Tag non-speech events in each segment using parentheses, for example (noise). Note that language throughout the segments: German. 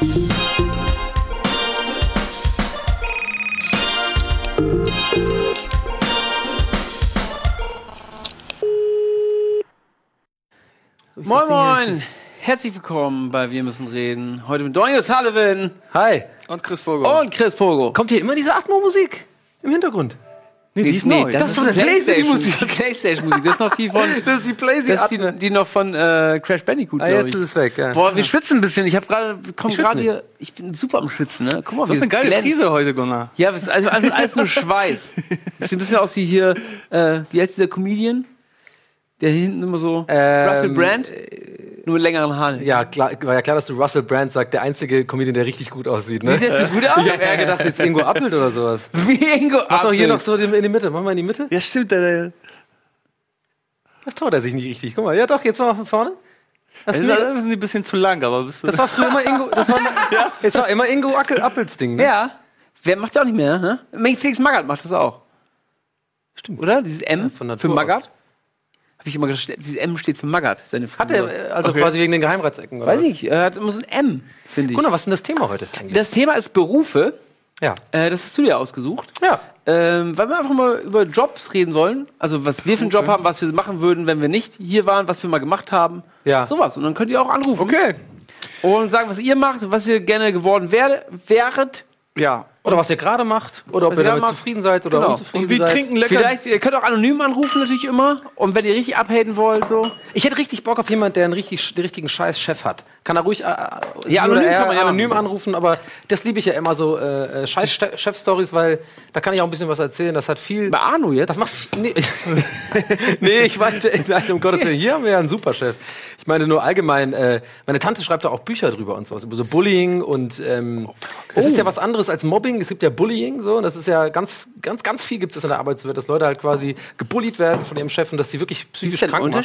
Moin Moin! Herzlich willkommen bei Wir müssen reden. Heute mit Daniel Sullivan Hi. Und Chris Pogo. und Chris Pogo. Kommt hier immer diese Atmo-Musik im Hintergrund? Nee, die ist neu. Das, Das ist doch eine Playstation-Musik. (laughs) Playstation-Musik. Das ist noch die von. (laughs) Das ist die Playsee Das ist die, die noch von äh, Crash Bandicoot, Ah, jetzt ich. ist es weg. Ja. Boah, wir schwitzen ein bisschen. Ich habe gerade, komm gerade hier. Ich bin super am Schwitzen, ne? Guck mal, Du hast wie eine es geile glänzt. Frise heute, Gunnar. Ja, das ist also alles, alles nur Schweiß. Das (laughs) sieht ein bisschen aus wie hier. Äh, wie heißt dieser Comedian? Der hier hinten immer so. Ähm, Russell Brand? Nur mit längeren Haaren. Ja, klar, war ja klar, dass du Russell Brand sagt, der einzige Comedian, der richtig gut aussieht, ne? Sieht der so gut (laughs) aus? Ich hab eher gedacht, jetzt Ingo Appelt oder sowas. (laughs) Wie Ingo Mach doch hier Appelt. noch so in die Mitte. Mach mal in die Mitte. Ja, stimmt. Der, Das traut er sich nicht richtig. Guck mal. Ja, doch, jetzt mal von vorne. Das, das das, ist ein bisschen zu lang, aber bist du. das war früher immer Ingo, das war, (laughs) jetzt war immer Ingo Ackel, Appels Ding, ne? Ja. Wer macht ja auch nicht mehr, ne? Felix Magath macht das auch. Stimmt. Oder? Dieses M von Natur für. Magath? Habe ich immer gedacht, dieses M steht für Magath. Seine Hat er, äh, also quasi wegen den Geheimratsecken, oder? Weiß ich. Er hat immer so ein M, finde ich. Gunnar, was ist denn das Thema heute? eigentlich? Das Thema ist Berufe. Ja. Äh, das hast du dir ausgesucht. Ja. Ähm, weil wir einfach mal über Jobs reden wollen. Also, was wir für einen Job haben, was wir machen würden, wenn wir nicht hier waren, was wir mal gemacht haben. Ja. Sowas. Und dann könnt ihr auch anrufen. Okay. Und sagen, was ihr macht, was ihr gerne geworden wäret. Ja. Oder was ihr gerade macht, oder ob ihr damit macht. zufrieden seid oder Genau. unzufrieden Und wir seid. trinken lecker. Vielleicht, ihr könnt auch anonym anrufen natürlich immer. Und wenn ihr richtig abhaten wollt, so. Ich hätte richtig Bock auf jemanden, der einen richtig, den richtigen Scheiß-Chef hat. Kann er ruhig äh, sie Ja, anonym er kann man ja anonym anrufen, aber das liebe ich ja immer so äh, äh, Scheiß-Chef-Stories, weil da kann ich auch ein bisschen was erzählen. Das hat viel. Bei Arno jetzt? Das macht. Nee, (laughs) nee ich meinte, nein, um Gottes Willen, (laughs) hier haben wir ja einen Superchef. Ich meine nur allgemein, äh, meine Tante schreibt da auch Bücher drüber und sowas, über so Bullying und ähm, das ist ja was anderes als Mobbing. Es gibt ja Bullying so und das ist ja ganz, ganz, ganz viel gibt es in der Arbeitswelt, dass Leute halt quasi gebullied werden von ihrem Chef und dass sie wirklich psychisch Ist da ein krank machen.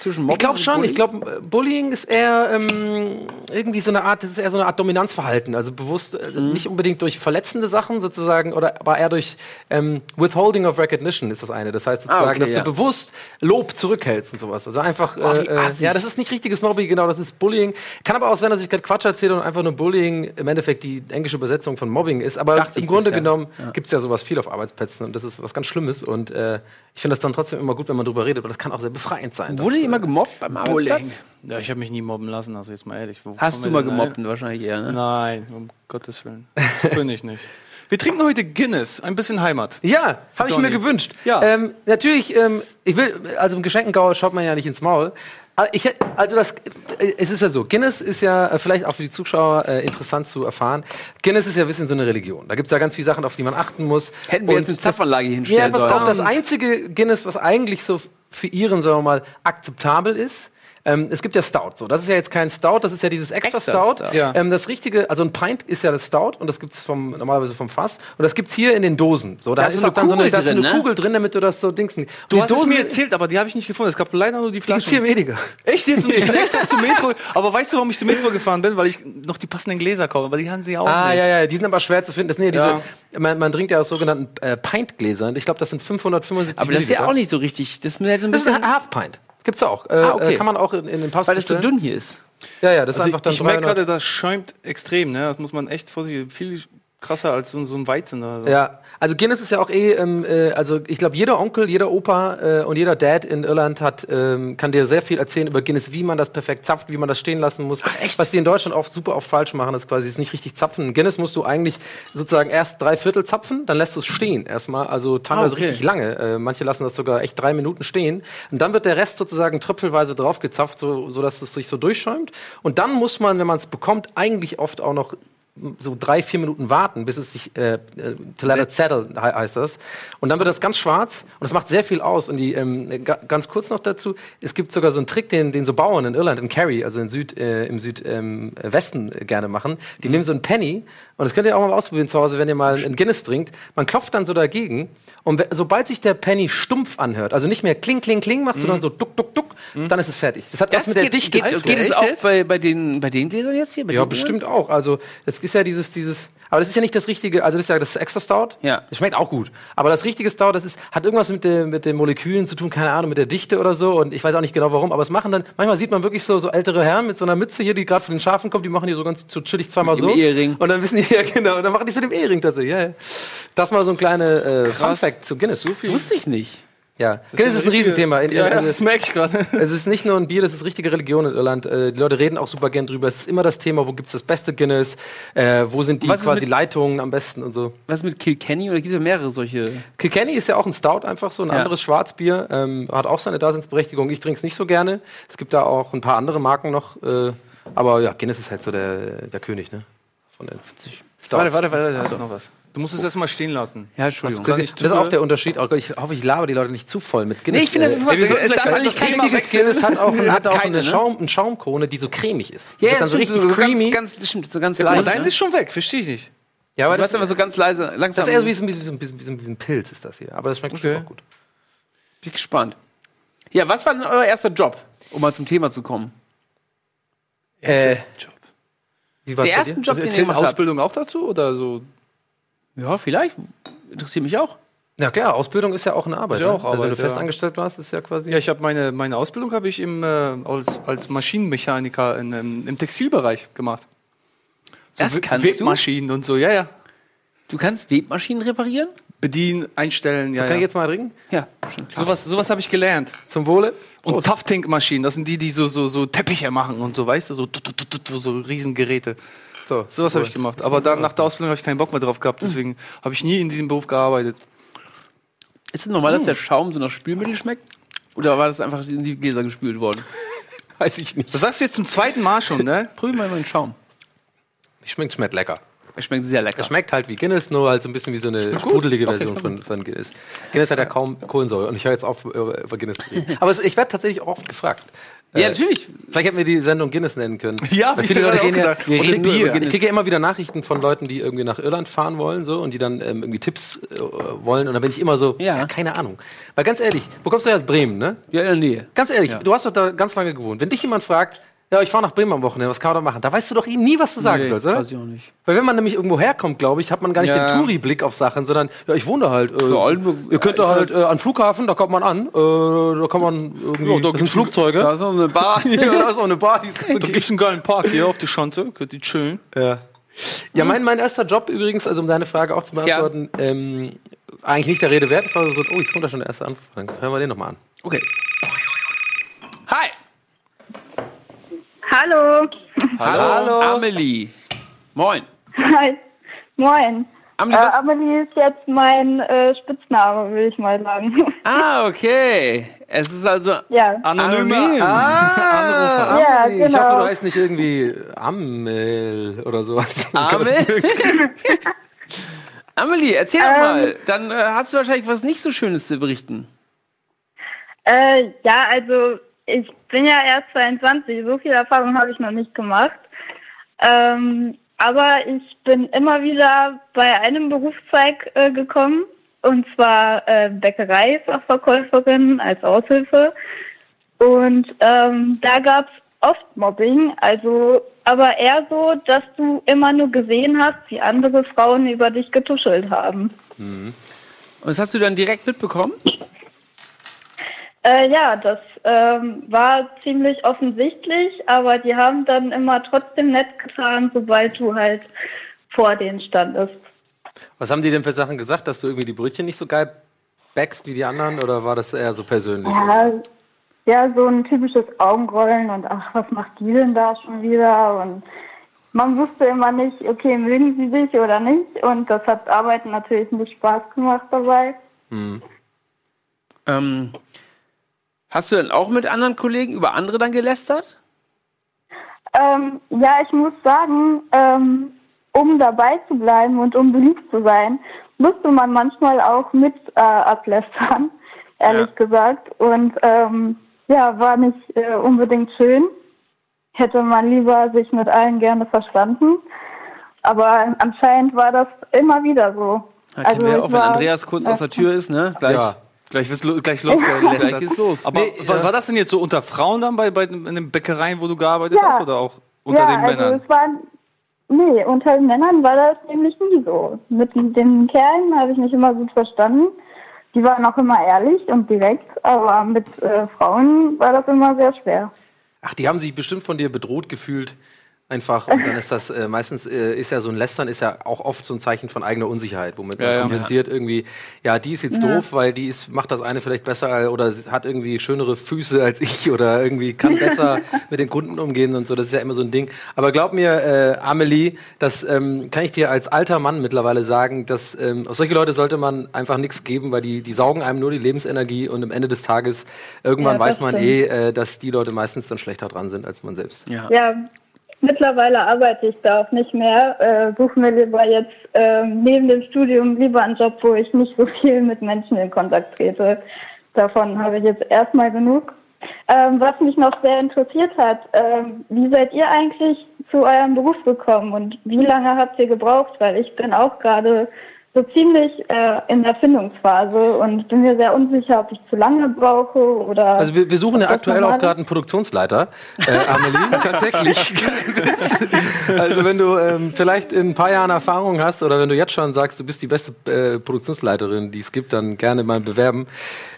Zwischen Ich glaube schon. Ich glaube, Bullying ist eher ähm, irgendwie so eine Art, das ist eher so eine Art Dominanzverhalten. Also bewusst, äh, Mhm. nicht unbedingt durch verletzende Sachen sozusagen, oder aber eher durch ähm, Withholding of Recognition ist das eine. Das heißt sozusagen, Ah, okay, dass ja. du bewusst Lob zurückhältst und sowas. Also einfach, wie äh, äh, ja, das ist nicht richtiges Mobbing, genau, das ist Bullying. Kann aber auch sein, dass ich gerade Quatsch erzähle und einfach nur Bullying im Endeffekt die englische Übersetzung von Mobbing ist. Aber im Grunde genommen gibt's ja sowas viel auf Arbeitsplätzen und das ist was ganz Schlimmes. Und äh, ich finde das dann trotzdem immer gut, wenn man drüber redet, aber das kann auch sehr befreiend sein. Wurde ihr immer gemobbt beim Arbeitsplatz? Ja, ich habe mich nie mobben lassen, also jetzt mal ehrlich. Wo Hast du mal gemobbt? ein? Wahrscheinlich eher, ne? Nein, um Gottes Willen. Das bin ich nicht. Wir trinken heute Guinness, ein bisschen Heimat. Ja, habe ich mir gewünscht. Ja. Ähm, natürlich, ähm, ich will, also im Geschenkengauer schaut man ja nicht ins Maul. Aber Ich, also das, äh, es ist ja so, Guinness ist ja äh, vielleicht auch für die Zuschauer äh, interessant zu erfahren. Guinness ist ja ein bisschen so eine Religion. Da gibt es ja ganz viele Sachen, auf die man achten muss. Hätten wir Und jetzt eine Zapfanlage hinstellen Ja, sollen. auf, das einzige Guinness, was eigentlich so für ihren, sagen wir mal, akzeptabel ist, ähm, es gibt ja Stout. So, das ist ja jetzt kein Stout, das ist ja dieses extra, Extra Stout. Stout. Ja. Ähm, das richtige, also ein Pint ist ja das Stout und das gibt's vom normalerweise vom Fass und das gibt's hier in den Dosen. So, da Da ist ist so auch dann so eine, Kugel da ist so eine drin, ne? Kugel drin, damit du das so dingsen. Du die hast es Dosen mir erzählt, aber die habe ich nicht gefunden. Es gab leider nur die die gibt's Flaschen. hier weniger. Echt jetzt? Ich (laughs) bin extra zum Metro. Aber weißt du, warum ich zum Metro gefahren bin? Weil ich noch die passenden Gläser kaufe. Aber die haben sie auch Ah, nicht. ja, ja, die sind aber schwer zu finden. Das sind ja diese, Ja. Man, man trinkt ja aus sogenannten äh, Pint-Gläsern. Ich glaube, das sind 575 Aber das ist ja auch nicht so richtig. Das ist halt so ein Das ist bisschen, ein Half-Pint. Gibt's ja auch. Äh, Ah, okay. äh, kann man auch in, in den Pubs weil das so dünn hier ist. Ja, ja, das ist Also einfach dann ich ich merke 300 gerade, das schäumt extrem. Ne? Das muss man echt vorsichtig. Viel krasser als so, so ein Weizen. Oder so. Ja, also Guinness ist ja auch eh, ähm, äh, also ich glaube, jeder Onkel, jeder Opa äh, und jeder Dad in Irland hat, ähm, kann dir sehr viel erzählen über Guinness, wie man das perfekt zapft, wie man das stehen lassen muss. echt? Was die in Deutschland oft super oft falsch machen, ist quasi ist nicht richtig zapfen. In Guinness musst du eigentlich sozusagen erst drei Viertel zapfen, dann lässt du es stehen erstmal, also teilweise Ah, okay. richtig lange. Äh, manche lassen das sogar echt drei Minuten stehen. Und dann wird der Rest sozusagen tröpfelweise draufgezapft, so, so dass es sich so durchschäumt. Und dann muss man, wenn man es bekommt, eigentlich oft auch noch so drei, vier Minuten warten, bis es sich äh, äh, to let it settle he- heißt das. Und dann wird das ganz schwarz und das macht sehr viel aus. Und die ähm, ga, ganz kurz noch dazu: Es gibt sogar so einen Trick, den, den so Bauern in Irland, in Kerry, also in Süd, äh, im Südwesten ähm, Westen, äh, gerne machen. Die nehmen so einen Penny und das könnt ihr auch mal ausprobieren zu Hause, wenn ihr mal einen Guinness trinkt. Man klopft dann so dagegen und sobald sich der Penny stumpf anhört, also nicht mehr kling, kling, kling macht, sondern so duck, duck, duck, dann ist es fertig. Das hat was mit der geht, Dichte geht, geht tun. es auch jetzt? bei, bei, den, bei den Gläsern jetzt hier? Bei Ja, den bestimmt auch. Also, es ist ja dieses, dieses. Aber das ist ja nicht das richtige, also das ist ja das extra Stout. Ja. Das schmeckt auch gut. Aber das richtige Stout, das ist, hat irgendwas mit, den- mit den Molekülen zu tun, keine Ahnung, mit der Dichte oder so. Und ich weiß auch nicht genau warum. Aber es machen dann, manchmal sieht man wirklich so, so ältere Herren mit so einer Mütze hier, die gerade von den Schafen kommt, die machen die so ganz so chillig zweimal Mit dem so. Ehering. Und dann wissen die, (laughs) ja genau, und dann machen die so dem Ehering tatsächlich. Ja, ja. Das mal so ein kleiner äh, Fun. Fact zu Guinness. So viel. Wusste ich nicht. Ja, Guinness ist ein Riesenthema. In, Ja, ja, das merke ich gerade. (laughs) es ist nicht nur ein Bier, das ist richtige Religion in Irland. Äh, die Leute reden auch super gern drüber. Es ist immer das Thema, wo gibt's das beste Guinness, äh, wo sind die quasi Leitungen am besten und so. Was ist mit Kilkenny? Oder gibt es ja mehrere solche? Kilkenny ist ja auch ein Stout, einfach so ein Ja. anderes Schwarzbier. Ähm, hat auch seine Daseinsberechtigung. Ich trinke es nicht so gerne. Es gibt da auch ein paar andere Marken noch. Äh, aber ja, Guinness ist halt so der, der König, ne? Von den Stouts. Warte, warte, warte, da ist noch was. Du musst es erst mal stehen lassen. Ja, Entschuldigung. Das, nicht ist- das ist auch der Unterschied. Oh Gott, ich hoffe, ich laber die Leute nicht zu voll mit Guinness. Nee, ich finde das Äh, sollten es einfach nicht richtiges. Guinness hat auch, hat auch Keine, eine, ne? Schaum, eine Schaumkrone, die so cremig ist. Ja, ja, dann so richtig so creamy. ganz, ganz, stimmt, so ganz Aber leise. deins ist schon weg, verstehe ich nicht. ja, aber du das, hast aber so ganz leise, langsam. das ist eher so wie so, wie, so, wie, so, wie, so, wie so ein Pilz ist das hier. Aber das schmeckt bestimmt Okay. auch gut. Bin ich gespannt. Ja, was war denn euer erster Job, um mal zum Thema zu kommen? Äh, wie war's Der bei erste dir? Job, Also den ihr gemacht habt? Ausbildung auch dazu oder so? Ja, vielleicht. Interessiert mich auch. Ja klar, Ausbildung ist ja auch eine Arbeit. Ist ja ne? auch also wenn Arbeit, du ja. festangestellt warst, ist ja quasi. Ja, ich habe meine, meine Ausbildung habe ich im, äh, als, als Maschinenmechaniker in, ähm, im Textilbereich gemacht. So Das kannst du? Webmaschinen und so, ja, ja. Du kannst Webmaschinen reparieren? Bedienen, einstellen, ja. Kann ja. ich jetzt mal trinken? Ja. Sowas, sowas habe ich gelernt. Zum Wohle? Und Tough-Tank-Maschinen, das sind die, die so, so, so Teppiche machen und so, weißt du, so, tut, tut, so Riesengeräte. So, Sowas habe ich gemacht. Aber dann nach der Ausbildung habe ich keinen Bock mehr drauf gehabt, deswegen habe ich nie in diesem Beruf gearbeitet. Ist es normal, dass der Schaum so nach Spülmittel schmeckt? Oder war das einfach in die Gläser gespült worden? (laughs) Weiß ich nicht. Das sagst du jetzt zum zweiten Mal schon, ne? (laughs) Probier mal meinen Schaum. Schmeckt, schmeckt lecker. Er schmeckt sehr lecker. Es schmeckt halt wie Guinness, nur halt so ein bisschen wie so eine sprudelige Version von, von Guinness. Guinness hat ja kaum Kohlensäure und ich höre jetzt auf, über, über Guinness zu reden. (laughs) Aber es, ich werde tatsächlich auch oft gefragt. Ja, Äh, natürlich. Vielleicht hätten wir die Sendung Guinness nennen können. (laughs) Ja, Weil ich viele Leute gehen ja, wir reden ich, nur über ich kriege ja immer wieder Nachrichten von Leuten, die irgendwie nach Irland fahren wollen so und die dann ähm, irgendwie Tipps äh, wollen und dann bin ich immer so, Ja. ja. keine Ahnung. Weil ganz ehrlich, wo kommst du her aus Bremen, ne? Ja, in der Nähe. Ganz ehrlich, Ja. du hast doch da ganz lange gewohnt. Wenn dich jemand fragt, ja, ich fahre nach Bremen am Wochenende, was kann man da machen? Da weißt du doch eh nie, was du sagen Nee, sollst, oder? weiß ich auch nicht. Weil wenn man nämlich irgendwo herkommt, glaube ich, hat man gar nicht Ja. den Touri-Blick auf Sachen, sondern ja, ich wohne da halt. Äh, Ja, Oldenburg- ihr könnt da halt äh, an den Flughafen, da kommt man an, äh, da kann man irgendwie, Ja, da das sind gibt's- Flugzeuge. Da ist noch eine Bar. (laughs) ja, da ist auch eine Bar, die ist ganz (laughs) Da gibt's einen geilen Park hier auf der Schanze, könnt ihr chillen. Ja, ja mein, mein erster Job übrigens, also um deine Frage auch zu beantworten, ähm, eigentlich nicht der Rede wert. Es war so, oh, jetzt kommt da schon der erste Anruf. Dann hören wir den nochmal an. Okay. Hi. Hallo. Hallo. Amelie. Moin. Hi. Moin. Amelie, Äh? Amelie ist jetzt mein äh, Spitzname, will ich mal sagen. (laughs) Ah, okay. Es ist also ja. Anonyme. anonym. Ah, Ja, Ich hoffe, genau. du heißt nicht irgendwie Amel oder sowas. (laughs) Amel? (laughs) Amelie, erzähl doch Ähm. mal. Dann äh, hast du wahrscheinlich was nicht so Schönes zu berichten. Äh, ja, also ich bin ja erst 22, so viel Erfahrung habe ich noch nicht gemacht. Ähm, aber ich bin immer wieder bei einem Berufszweig äh, gekommen, und zwar äh, Bäckereifachverkäuferin als Aushilfe. Und ähm, da gab's oft Mobbing, also aber eher so, dass du immer nur gesehen hast, wie andere Frauen über dich getuschelt haben. Und das hast du dann direkt mitbekommen? Äh, ja, das ähm, war ziemlich offensichtlich, aber die haben dann immer trotzdem nett getan, sobald du halt vor denen standest. Was haben die denn für Sachen gesagt, dass du irgendwie die Brötchen nicht so geil backst wie die anderen oder war das eher so persönlich? Ja, ja, so ein typisches Augenrollen und ach, was macht die denn da schon wieder? Und man wusste immer nicht, okay, mögen sie dich oder nicht? Und das hat Arbeiten natürlich nicht Spaß gemacht dabei. Ähm, hast du dann auch mit anderen Kollegen über andere dann gelästert? Ähm, ja, ich muss sagen, ähm, um dabei zu bleiben und um beliebt zu sein, musste man manchmal auch mit äh, ablästern, (laughs) ehrlich gesagt. Und ähm, ja, war nicht äh, unbedingt schön. Hätte man lieber sich mit allen gerne verstanden. Aber anscheinend war das immer wieder so. Da kennen wir ja auch, wenn Andreas kurz (laughs) aus der Tür ist, ne? Gleich, Ja. Gleich, gleich losgelästert. gleich geht's los. Aber Nee, war, ja. war das denn jetzt so unter Frauen dann bei, bei in den Bäckereien, wo du gearbeitet Ja. hast oder auch unter ja, den also Männern? es waren, nee, unter den Männern war das nämlich nie so. Mit den Kerlen habe ich mich immer gut verstanden. Die waren auch immer ehrlich und direkt, aber mit äh, Frauen war das immer sehr schwer. Ach, die haben sich bestimmt von dir bedroht gefühlt. Einfach, und dann ist das äh, meistens äh, ist ja so ein Lästern ist ja auch oft so ein Zeichen von eigener Unsicherheit, womit man Ja, ja. kompensiert irgendwie, ja, die ist jetzt doof, weil die ist, macht das eine vielleicht besser oder hat irgendwie schönere Füße als ich (laughs) oder irgendwie kann besser (laughs) mit den Kunden umgehen und so. Das ist ja immer so ein Ding. Aber glaub mir, äh, Amelie, das ähm, kann ich dir als alter Mann mittlerweile sagen, dass ähm, auf solche Leute sollte man einfach nichts geben, weil die, die saugen einem nur die Lebensenergie und am Ende des Tages irgendwann Ja, weiß man stimmt. eh, äh, dass die Leute meistens dann schlechter dran sind als man selbst. Ja. Mittlerweile arbeite ich da auch nicht mehr. Äh, suche mir lieber jetzt ähm, neben dem Studium lieber einen Job, wo ich nicht so viel mit Menschen in Kontakt trete. Davon habe ich jetzt erstmal genug. Ähm, was mich noch sehr interessiert hat, ähm, wie seid ihr eigentlich zu eurem Beruf gekommen und wie lange habt ihr gebraucht? Weil ich bin auch gerade so ziemlich äh, in der Findungsphase und bin mir sehr unsicher, ob ich zu lange brauche oder. Also wir, wir suchen ja aktuell auch gerade einen Produktionsleiter, äh, Amelie, (laughs) tatsächlich. (laughs) Also wenn du ähm, vielleicht in ein paar Jahren Erfahrung hast oder wenn du jetzt schon sagst, du bist die beste äh, Produktionsleiterin, die es gibt, dann gerne mal bewerben.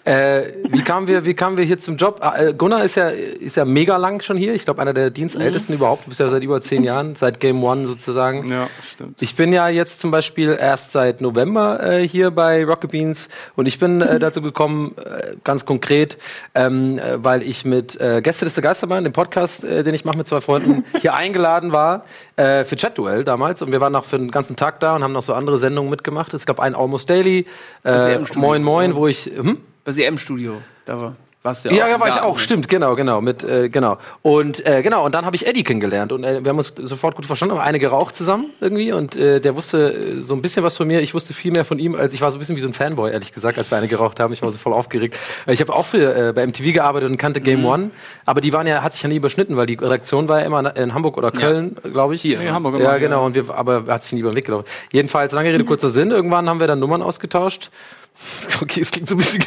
Äh, wie kamen wir, wie kamen wir hier zum Job? Ah, äh, Gunnar ist ja, ist ja mega lang schon hier. Ich glaube, einer der Dienstältesten überhaupt. Du bist ja seit über zehn Jahren, seit Game One sozusagen. Ja, stimmt. Ich bin ja jetzt zum Beispiel erst seit November äh, hier bei Rocket Beans und ich bin äh, (laughs) dazu gekommen, äh, ganz konkret, ähm, äh, weil ich mit äh, Gästeliste Geisterbahn, dem Podcast, äh, den ich mache mit zwei Freunden, (laughs) hier eingeladen war äh, für Chat-Duell damals und wir waren noch für den ganzen Tag da und haben noch so andere Sendungen mitgemacht. Es gab ein Almost Daily, Studio, Moin Moin, wo ich... Hm? Bei CM-Studio. Da war, warst du Ja, da im war ich auch, stimmt, genau, genau, mit, äh, genau. Und äh, genau, und dann habe ich Eddie kennengelernt und äh, wir haben uns sofort gut verstanden, haben eine geraucht zusammen irgendwie und äh, der wusste äh, so ein bisschen was von mir. Ich wusste viel mehr von ihm, als ich war so ein bisschen wie so ein Fanboy, ehrlich gesagt, als wir eine geraucht haben. Ich war so voll aufgeregt. Ich habe auch für, äh, bei MTV gearbeitet und kannte Game One, aber die waren ja, hat sich ja nie überschnitten, weil die Redaktion war ja immer in Hamburg oder Köln, glaube ich. Hier. Nee, Hamburg Ja, genau, und wir, aber hat sich nie über den Weg gelaufen. Jedenfalls, lange Rede, kurzer Sinn, irgendwann haben wir dann Nummern ausgetauscht. (laughs) Okay, es klingt so ein bisschen.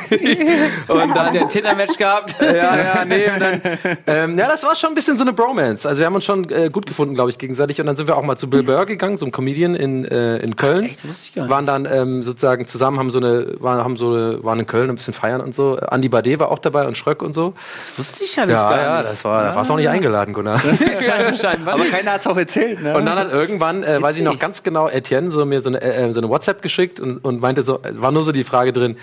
und Hat der ein Tinder-Match gehabt? (laughs) ja, ja, nee. Und dann, ähm, ja, das war schon ein bisschen so eine Bromance. Also wir haben uns schon äh, gut gefunden, glaube ich, gegenseitig. Und dann sind wir auch mal zu Bill Burr gegangen, so ein Comedian in, äh, in Köln. echt? Das wusste ich gar nicht. Waren dann ähm, sozusagen zusammen, haben so eine, waren, haben so eine, waren in Köln ein bisschen feiern und so. Andi Bade war auch dabei und Schröck und so. Das wusste ich alles Ja, gar ja, nicht. das war, da warst du auch nicht eingeladen, Gunnar. (laughs) ja. Aber keiner hat es auch erzählt, ne? Und dann hat irgendwann, äh, weiß ich noch ganz genau, Etienne so mir so eine, äh, so eine WhatsApp geschickt und, und meinte so, war nur so die Frage drin,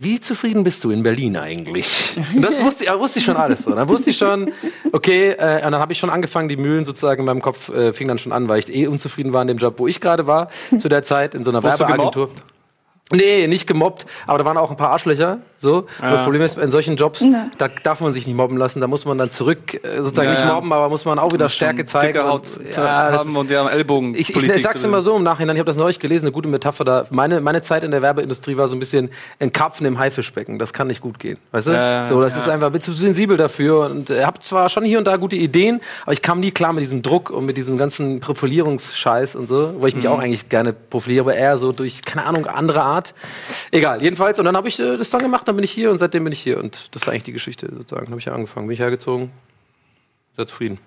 wie zufrieden bist du in Berlin eigentlich? Und das wusste, ich- wusste ich schon alles. So. Dann wusste ich schon, okay, äh, und dann habe ich schon angefangen, die Mühlen sozusagen in meinem Kopf äh, fing dann schon an, weil ich eh unzufrieden war in dem Job, wo ich gerade war, zu der Zeit, in so einer Werbeagentur. Nee, nicht gemobbt, aber da waren auch ein paar Arschlöcher. So. Und Das Problem ist, in solchen Jobs, da darf man sich nicht mobben lassen. Da muss man dann zurück, äh, sozusagen Ja, nicht ja. mobben, aber muss man auch wieder Stärke zeigen. Und- Haut ja, das haben und ja Ellbogen. ich, ich sag's immer so im Nachhinein, ich habe das neulich gelesen, eine gute Metapher da. Meine, meine Zeit in der Werbeindustrie war so ein bisschen ein Karpfen im Haifischbecken. Das kann nicht gut gehen. Weißt du? Ja, so, das ist einfach, bin zu sensibel dafür und äh, habe zwar schon hier und da gute Ideen, aber ich kam nie klar mit diesem Druck und mit diesem ganzen Profilierungsscheiß und so, wo ich mich auch eigentlich gerne profiliere, aber eher so durch, keine Ahnung, andere Art. Egal, jedenfalls. Und dann habe ich äh, das dann gemacht, dann bin ich hier und seitdem bin ich hier. Und das ist eigentlich die Geschichte sozusagen. Dann habe ich ja angefangen, bin ich hergezogen. Sehr zufrieden.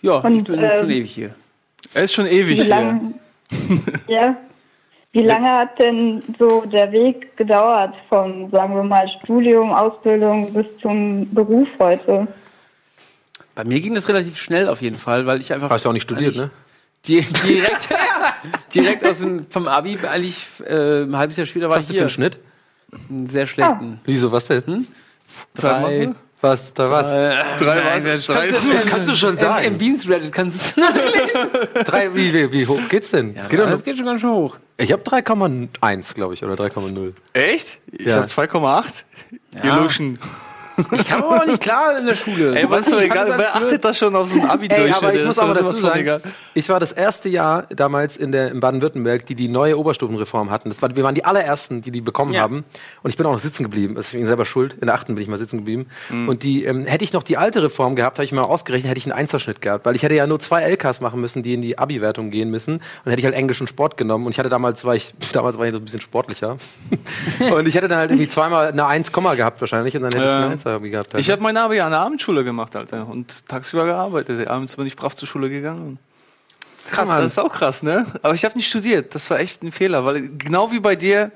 Ja, ich Und, bin ähm, schon ewig hier. Er ist schon ewig Wie hier. lange, (laughs) ja. Wie lange hat denn so der Weg gedauert vom, sagen wir mal, Studium, Ausbildung bis zum Beruf heute? Bei mir ging das relativ schnell auf jeden Fall, weil ich einfach. Hast du auch nicht studiert, ne? Die, direkt, (laughs) direkt aus dem, vom Abi, eigentlich äh, ein halbes Jahr später war Was hast ich du für hier. einen Schnitt? Einen sehr schlechten. Wieso, was denn? Drei, Was, da was? Drei was? Drei Kannst du- Das kannst du schon sagen. im Beans Reddit kannst du es (laughs) Drei, wie, wie, wie hoch geht's denn? ja, Es geht Das geht schon ganz schön hoch. ich habe 3,1, glaube ich, oder 3,0. Echt? Ich Ja. habe 2,8. Illusion. Ich kam aber auch nicht klar in der Schule. Ey, was ist doch egal. Wer achtet da schon auf so ein abi Ey, durch? aber ich muss aber dazu sagen, ich war das erste Jahr damals in, der, in Baden-Württemberg, die die neue Oberstufenreform hatten. Das war, wir waren die allerersten, die die bekommen Ja. haben. Und ich bin auch noch sitzen geblieben. Das ist wegen selber schuld. In der achten bin ich mal sitzen geblieben. Mhm. Und die, ähm, hätte ich noch die alte Reform gehabt, habe ich mal ausgerechnet, hätte ich einen Einzelschnitt gehabt. Weil ich hätte ja nur zwei LKs machen müssen, die in die Abi-Wertung gehen müssen. Und dann hätte ich halt Englisch und Sport genommen. Und ich hatte damals, war ich, (laughs) damals war ich so ein bisschen sportlicher. (laughs) und ich hätte dann halt irgendwie zweimal eine 1, gehabt wahrscheinlich. Und dann hätte Ja. ich eine 1 Abi gehabt hat. Ich habe mein Abi an der Abendschule gemacht, Alter. Und tagsüber gearbeitet. Abends bin ich brav zur Schule gegangen. Das ist krass, das ist auch krass, ne? Aber ich habe nicht studiert. Das war echt ein Fehler, weil genau wie bei dir,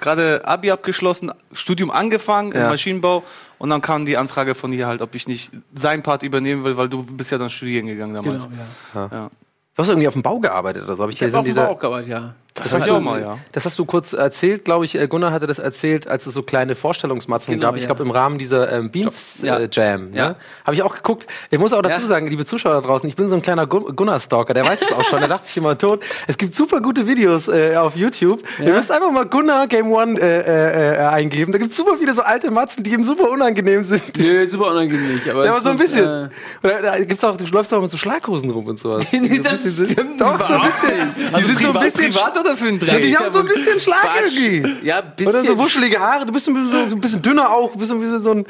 gerade Abi abgeschlossen, Studium angefangen Ja. im Maschinenbau und dann kam die Anfrage von ihr halt, ob ich nicht seinen Part übernehmen will, weil du bist ja dann studieren gegangen damals. Genau, ja. Ja. du hast irgendwie auf dem Bau gearbeitet oder so. Hab ich Ich habe auch dieser- auch gearbeitet, ja. Das, Das hast du mal, ja. Das hast du kurz erzählt, glaube ich. äh, Gunnar hatte das erzählt, als es so kleine Vorstellungsmatzen Genau, gab. Ich ja. glaube, im Rahmen dieser ähm, Beans Ja. äh, Jam. Ja. Ne? Habe ich auch geguckt. Ich muss auch dazu sagen, liebe Zuschauer da draußen, ich bin so ein kleiner Gun- Gunnar-Stalker. Der weiß es auch schon. Der dachte sich immer tot. Es gibt super gute Videos äh, auf YouTube. Ihr müsst einfach mal Gunnar Game One äh, äh, äh, eingeben. Da gibt es super viele so alte Matzen, die ihm super unangenehm sind. Nö, super unangenehm. Aber, (laughs) Ja, aber so ein bisschen. Oder, da gibt's auch, du läufst auch mit so Schlaghosen rum und sowas. (laughs) Nee, So ein das stimmt Doch, so ein bisschen. nicht. Die Also sind so ein privat- bisschen Privat oder für einen Ja, Dreck? die haben so ein bisschen Schlag Quatsch. irgendwie. Ja, Oder bisschen. so wuschelige Haare. Du bist ein bisschen, so ein bisschen dünner auch. Du bist ein bisschen so ein,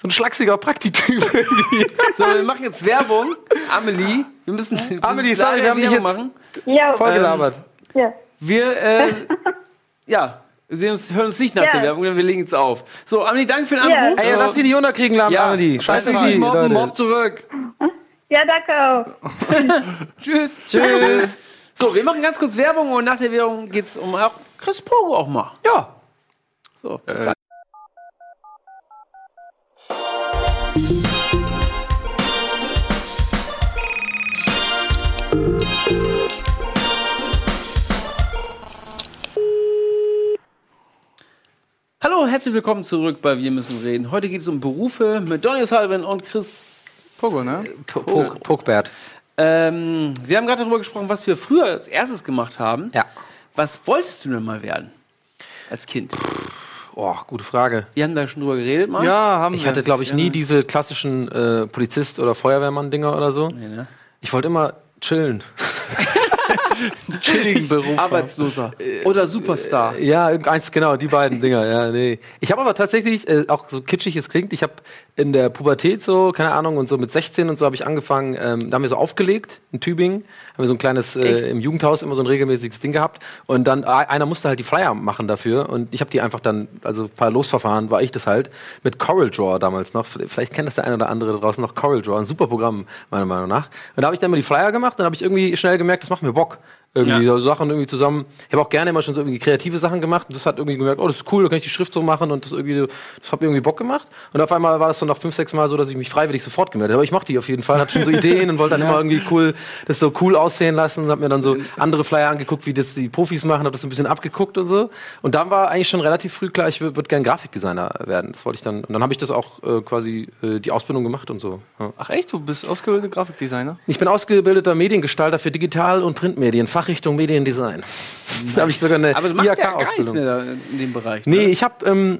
so ein schlachsiger Praktityp. (laughs) So, wir machen jetzt Werbung. Amelie, wir müssen. Amelie, sorry, wir haben dich Werbung jetzt- machen. Ja, Voll gelabert. ja. Wir, äh, (laughs) ja, wir sehen uns, hören uns nicht nach Ja. der Werbung, denn wir legen jetzt auf. So, Amelie, danke für den Ja. Anruf. Ey, lass dich nicht unterkriegen, Lamm, ja, Amelie. Scheiß dich auf nicht mobben, mob zurück. ja, danke auch. (laughs) Tschüss. Tschüss. So, wir machen ganz kurz Werbung und nach der Werbung geht's um auch Chris Pogo auch mal. Ja. So, Hallo, herzlich willkommen zurück bei Wir müssen reden. Heute geht es um Berufe mit Donny Sullivan und Chris Pogo, ne? Pok- Pokbert. Ähm, wir haben gerade darüber gesprochen, was wir früher als erstes gemacht haben. Ja. Was wolltest du denn mal werden? Als Kind. Oh, gute Frage. Wir haben da schon drüber geredet mal. Ja, haben Ich wir. hatte, glaube ich, nie diese klassischen äh, Polizist- oder Feuerwehrmann-Dinger oder so. Nee, ne? Ich wollte immer chillen. (laughs) (laughs) chilligen Beruf. Arbeitsloser. Oder Superstar. Ja, eins, genau, die beiden Dinger, ja, nee. Ich habe aber tatsächlich, äh, auch so kitschig es klingt, ich habe in der Pubertät so, keine Ahnung, und so mit 16 und so habe ich angefangen, ähm, da haben wir so aufgelegt in Tübingen, haben wir so ein kleines, äh, im Jugendhaus immer so ein regelmäßiges Ding gehabt und dann, äh, einer musste halt die Flyer machen dafür und ich habe die einfach dann, also paar Losverfahren war ich das halt, mit Coral Draw damals noch, vielleicht kennt das der eine oder andere draußen noch, Coral Draw, ein super Programm, meiner Meinung nach. Und da habe ich dann mal die Flyer gemacht, dann habe ich irgendwie schnell gemerkt, das macht mir Bock. Irgendwie Ja. so Sachen irgendwie zusammen. Ich habe auch gerne immer schon so irgendwie kreative Sachen gemacht. Und das hat irgendwie gemerkt, oh, das ist cool, da kann ich die Schrift so machen und das irgendwie, das hat mir irgendwie Bock gemacht. Und auf einmal war das so nach fünf, sechs Mal so, dass ich mich freiwillig sofort gemeldet habe. Aber ich mache die auf jeden Fall, hatte schon so (laughs) Ideen und wollte dann immer irgendwie cool, das so cool aussehen lassen. Hab mir dann so andere Flyer angeguckt, wie das die Profis machen, habe das ein bisschen abgeguckt und so. Und dann war eigentlich schon relativ früh klar, ich würde würd gern Grafikdesigner werden. Das wollte ich dann. Und dann habe ich das auch äh, quasi äh, die Ausbildung gemacht und so. Ja. Ach echt, du bist ausgebildeter Grafikdesigner? Ich bin ausgebildeter Mediengestalter für Digital- und Printmedien, Fachrichtung Mediendesign. (laughs) Da habe ich sogar eine Aber du machst ja gar nichts mehr in dem Bereich. Nee, ne? ich habe ähm,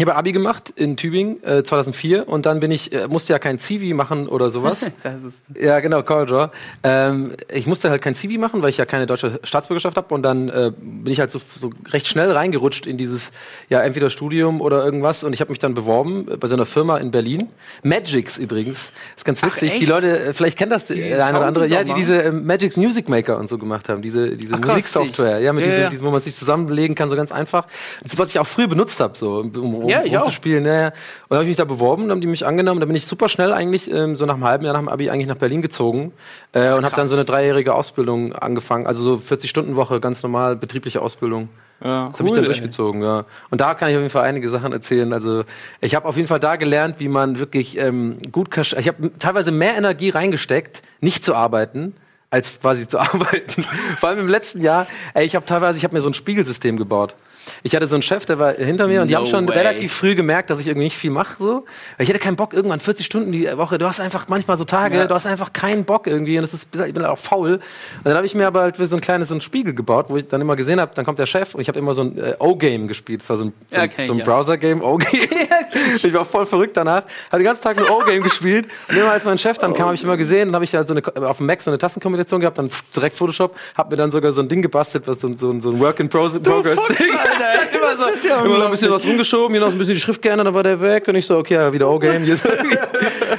ich hab Abi gemacht in Tübingen äh, 2004 und dann bin ich, äh, musste ja kein CV machen oder sowas. (laughs) Das ist Ja, genau, Corridor. Ähm, ich musste halt kein CV machen, weil ich ja keine deutsche Staatsbürgerschaft habe und dann äh, bin ich halt so, so recht schnell reingerutscht in dieses, ja, entweder Studium oder irgendwas und ich habe mich dann beworben äh, bei so einer Firma in Berlin. Magix übrigens. ist ganz witzig. echt? die Leute, äh, vielleicht kennt das Die der eine oder andere, ja, die diese äh, Magic Music Maker und so gemacht haben, diese, diese Ach, krass. Musiksoftware, ja, mit Ja, diesen, ja. diesen, wo man sich zusammenlegen kann, so ganz einfach. Das, was ich auch früher benutzt habe, so, um, um, Ja, ich um auch. zu spielen. Ja, ja. Und dann habe ich mich da beworben, dann haben die mich angenommen. Da bin ich super schnell eigentlich, ähm, so nach einem halben Jahr nach dem Abi, eigentlich nach Berlin gezogen äh, und habe dann so eine dreijährige Ausbildung angefangen. Also so 40-Stunden-Woche, ganz normal, betriebliche Ausbildung. Ja. Das habe ich Cool, dann ey. durchgezogen, ja. Und da kann ich auf jeden Fall einige Sachen erzählen. Also ich habe auf jeden Fall da gelernt, wie man wirklich ähm, gut kasch Ich habe teilweise mehr Energie reingesteckt, nicht zu arbeiten, als quasi zu (laughs) arbeiten. Vor allem im letzten Jahr, ey, ich habe teilweise, ich habe mir so ein Spiegelsystem gebaut. Ich hatte so einen Chef, der war hinter mir und die No haben schon way. relativ früh gemerkt, dass ich irgendwie nicht viel mache. So. Ich hatte keinen Bock, irgendwann 40 Stunden die Woche. Du hast einfach manchmal so Tage, Ja. du hast einfach keinen Bock irgendwie und das ist, ich bin auch faul. Und dann habe ich mir aber halt so ein kleines so ein Spiegel gebaut, wo ich dann immer gesehen habe, dann kommt der Chef und ich habe immer so ein äh, O-Game gespielt. Das war so ein, so ein, ich, so ein ja. Browser-Game, O-Game. (laughs) (laughs) ich war voll verrückt danach. Habe den ganzen Tag nur O-Game gespielt. Und immer als mein Chef dann kam, habe ich immer gesehen, dann habe ich halt so eine, auf dem Mac so eine Tastenkombination gehabt, dann direkt Photoshop, habe mir dann sogar so ein Ding gebastelt, was so, ein- so, ein- so ein Work-in-Progress-Ding. immer so, immer noch ein bisschen was rumgeschoben, hier noch ein bisschen die Schrift geändert, dann war der weg und ich so, okay, ja, wieder O-Game. (laughs)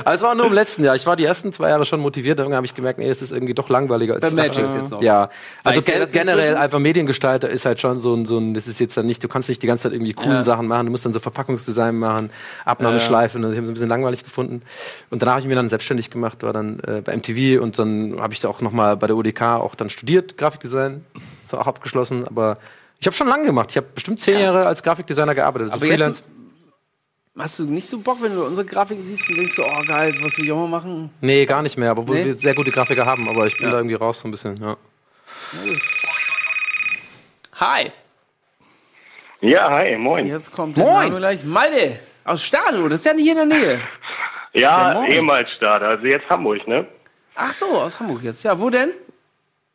Also es war nur im letzten Jahr. Ich war die ersten zwei Jahre schon motiviert. Irgendwann habe ich gemerkt, nee, es ist irgendwie doch langweiliger als Bei ich dachte. Matches jetzt noch. Ja, also gen das generell einfach Mediengestalter ist halt schon so ein, so ein, das ist jetzt dann nicht, du kannst nicht die ganze Zeit irgendwie coolen Ja. Sachen machen. Du musst dann so Verpackungsdesign machen, Abnahmeschleifen. Und ich habe es ein bisschen langweilig gefunden. Und danach habe ich mich dann selbstständig gemacht, war dann äh, bei MTV und dann habe ich da auch nochmal bei der UDK auch dann studiert, Grafikdesign. Ist auch abgeschlossen, aber ich habe schon lange gemacht. Ich habe bestimmt zehn Jahre als Grafikdesigner gearbeitet. Also Aber Freelance. jetzt hast du nicht so Bock, wenn du unsere Grafik siehst und denkst so, oh geil, was will ich auch mal machen? Nee, gar nicht mehr, obwohl Nee? wir sehr gute Grafiker haben, aber ich bin da irgendwie raus so ein bisschen, ja. Hi, Ja, hi, moin. jetzt kommt der Moin. Name gleich. Malte, aus Stadlo, das ist ja nicht hier in der Nähe. Ja, ehemals Stadt, also jetzt Hamburg, ne? Ach so, aus Hamburg jetzt. Ja, wo denn?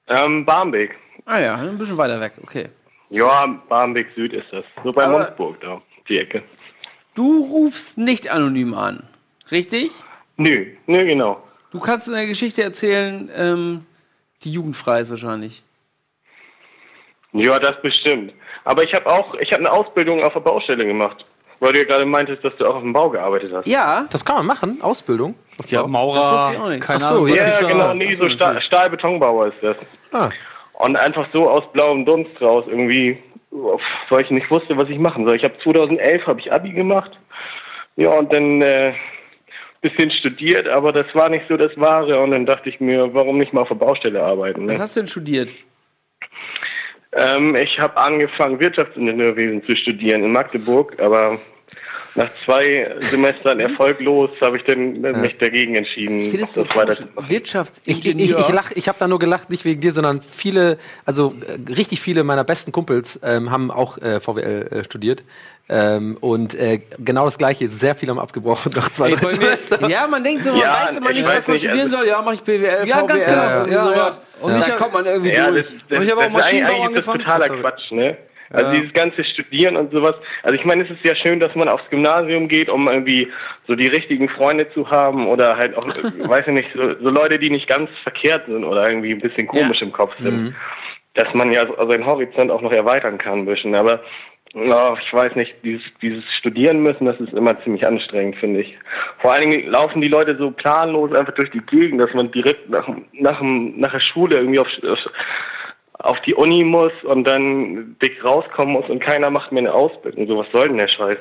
Ähm, Barmbek. Ah ja, ein bisschen weiter weg, okay. Ja, Barmbek Süd ist das. So bei Aber- Munzburg da, die Ecke. Du rufst nicht anonym an, richtig? Nö, nö, genau. Du kannst eine Geschichte erzählen, ähm, die jugendfrei ist wahrscheinlich. Ja, das bestimmt. Aber ich habe auch, ich habe eine Ausbildung auf der Baustelle gemacht. Weil du ja gerade meintest, dass du auch auf dem Bau gearbeitet hast. Ja, Das kann man machen, Ausbildung. Ja, Das Maurer, wusste ich auch nicht. keine Ach so, Ahnung. ja, Ja, genau, nee, so Sta Stahlbetonbauer ist das. Ah. Und einfach so aus blauem Dunst raus irgendwie, weil ich nicht wusste, was ich machen soll. Ich habe 2011 habe ich Abi gemacht. Ja, und dann äh, bisschen studiert, aber das war nicht so das Wahre. Und dann dachte ich mir, warum nicht mal auf der Baustelle arbeiten? was Ne? hast du denn studiert? Ähm, ich habe angefangen, Wirtschaftsingenieurwesen zu studieren in Magdeburg, aber nach zwei Semestern erfolglos habe ich dann mich dagegen entschieden, Ich so das komisch. weiterzumachen. Ich, ich, Wirtschaftsingenieur. ich, ich, lach, ich habe da nur gelacht, nicht wegen dir, sondern viele, also äh, richtig viele meiner besten Kumpels ähm, haben auch äh, VWL äh, studiert. Ähm, und äh, genau das gleiche, sehr viele haben abgebrochen nach zwei, Ey, drei Semestern. ja, man denkt so, man Ja, weiß immer ich nicht, weiß was man nicht, studieren also- soll. Ja, mach ich BWL, Ja, VWL, ganz genau. Ja, ja. Und Und ich da hab- kommt man irgendwie Ja, durch. das, das, Und ich habe auch das ist Maschinenbau ist das angefangen. totaler. Quatsch, ne? Also Ja. dieses ganze Studieren und sowas. Also ich meine, es ist ja schön, dass man aufs Gymnasium geht, um irgendwie so die richtigen Freunde zu haben oder halt auch, (laughs) weiß ich nicht, so, so Leute, die nicht ganz verkehrt sind oder irgendwie ein bisschen komisch im Kopf sind. Dass man ja seinen Horizont auch noch erweitern kann ein bisschen. Aber ja, ich weiß nicht, dieses, dieses Studieren müssen, das ist immer ziemlich anstrengend, finde ich. Vor allen Dingen laufen die Leute so planlos einfach durch die Gegend, dass man direkt nach, nach, nach der Schule irgendwie auf, auf, auf die Uni muss und dann dick rauskommen muss und keiner macht mir eine Ausbildung. So, was soll denn der Scheiß?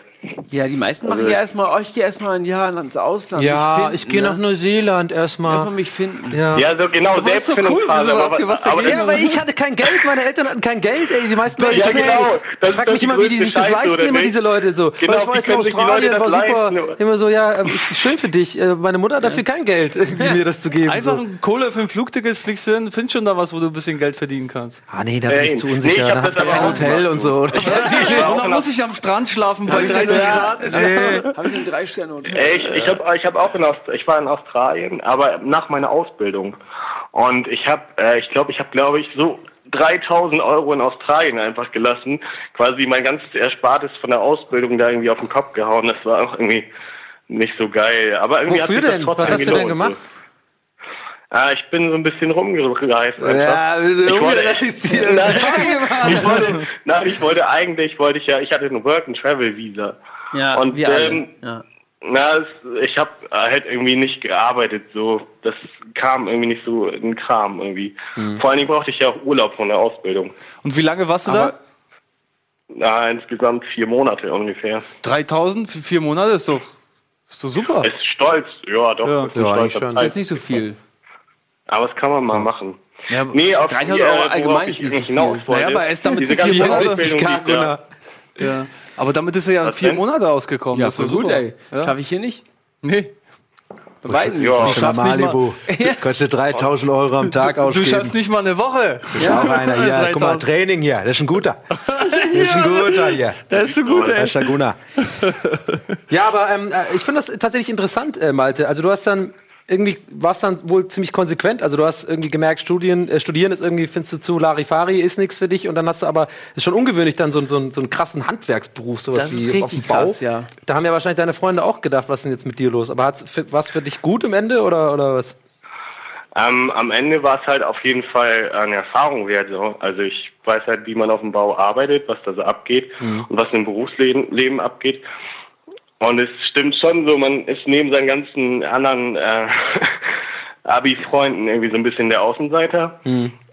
Ja, die meisten machen Also- ja erstmal, oh, ich gehe erstmal ein Jahr ins Ausland. Ja, finden, ich gehe ne? nach Neuseeland Erstmal erstmal. mich finden. Ja. Ja, so genau, Aber ist doch cool, wieso aber habt ihr was aber dagegen? Ja, aber ich hatte kein Geld, meine Eltern hatten kein Geld, ey. Die meisten Leute, Ja, ich genau. Das Ich frage mich immer, wie die sich das Scheiße, leisten, immer nicht? diese Leute so. Genau, Aber ich war jetzt in Australien, Leute war super. leisten? Immer so, ja, äh, schön für dich. Äh, Meine Mutter hat dafür kein Geld, irgendwie (laughs) mir das zu geben. Einfach so. ein Kohle für ein Flugticket, fliegst du hin, findest schon da was, wo du ein bisschen Geld verdienen kannst. Ah, nee, da bin Ey, ich zu nee, unsicher. ich hab da hab ich auch Hotel gemacht, und so. auch Und dann in muss ich am Strand schlafen bei 30 Grad. Habe ich ein Drei-Sterne-Hotel. Ey, ich, ich, hab, ich, hab auch in Aust ich war in Australien, aber nach meiner Ausbildung. Und ich habe, äh, ich glaube, ich habe, glaube ich, so 3000 Euro in Australien einfach gelassen. Quasi mein ganzes Erspartes von der Ausbildung da irgendwie auf den Kopf gehauen. Das war auch irgendwie nicht so geil. Aber irgendwie Wofür hat sich denn? das trotzdem Was hast du denn gelohnt, gemacht? Ah, ich bin so ein bisschen rumgereist. einfach. Ja, ich wollte, (laughs) nein, ich wollte, nein, ich wollte eigentlich, wollte ich ja, ich hatte ein Work-and-Travel-Visa. Ja, Und, wir alle. ähm, ja. Na, ich habe halt irgendwie nicht gearbeitet, so. Das kam irgendwie nicht so in den Kram irgendwie. Mhm. Vor allen Dingen brauchte ich ja auch Urlaub von der Ausbildung. Und wie lange warst du Aber- Na, insgesamt vier Monate ungefähr. da? 3000 für vier Monate ist doch, ist doch super. Ist stolz, ja, doch. Ja. ist Ja, eigentlich schon. Das ist nicht so viel. Aber das kann man mal machen. Ja, Nee, auf 3000 die, äh, Euro worauf allgemein ich ist nicht so hinaus viel. Naja, aber er ist damit diese viel ganze Geld. Ausbildung, die ich da, Ja. Aber damit ist er ja Was vier denn? Monate ausgekommen. Ja, das ist gut, super. ey. Ja. Schaffe ich hier nicht? Nee. Bei beiden nicht. ja, Du schaffst nicht mal- Malibu. Kostet 3000 Euro am Tag Du ausgeben. schaffst nicht mal eine Woche. Ja, auch einer hier. (laughs) Guck mal, 3000. Training hier. Das ist ein guter. Das ist ein guter hier. Der ist so gut, Das ey. Ja, aber ähm, äh, ich finde das tatsächlich interessant, äh, Malte. Also du hast dann irgendwie warst dann wohl ziemlich konsequent. Also du hast irgendwie gemerkt, Studien, äh, studieren ist irgendwie findest du zu Larifari, ist nichts für dich. Und dann hast du aber ist schon ungewöhnlich dann so, einen- so, einen- so einen krassen Handwerksberuf, sowas Das wie ist auf dem richtig Bau. krass, ja. Da haben ja wahrscheinlich deine Freunde auch gedacht, was ist denn jetzt mit dir los? Aber hat's für, was für dich gut im Ende oder oder was? Ähm, am Ende war es halt auf jeden Fall eine Erfahrung wert. So. Also ich weiß halt, wie man auf dem Bau arbeitet, was da so abgeht und was im Berufsleben Leben abgeht. Und es stimmt schon so, man ist neben seinen ganzen anderen äh, (laughs) Abi-Freunden irgendwie so ein bisschen der Außenseiter.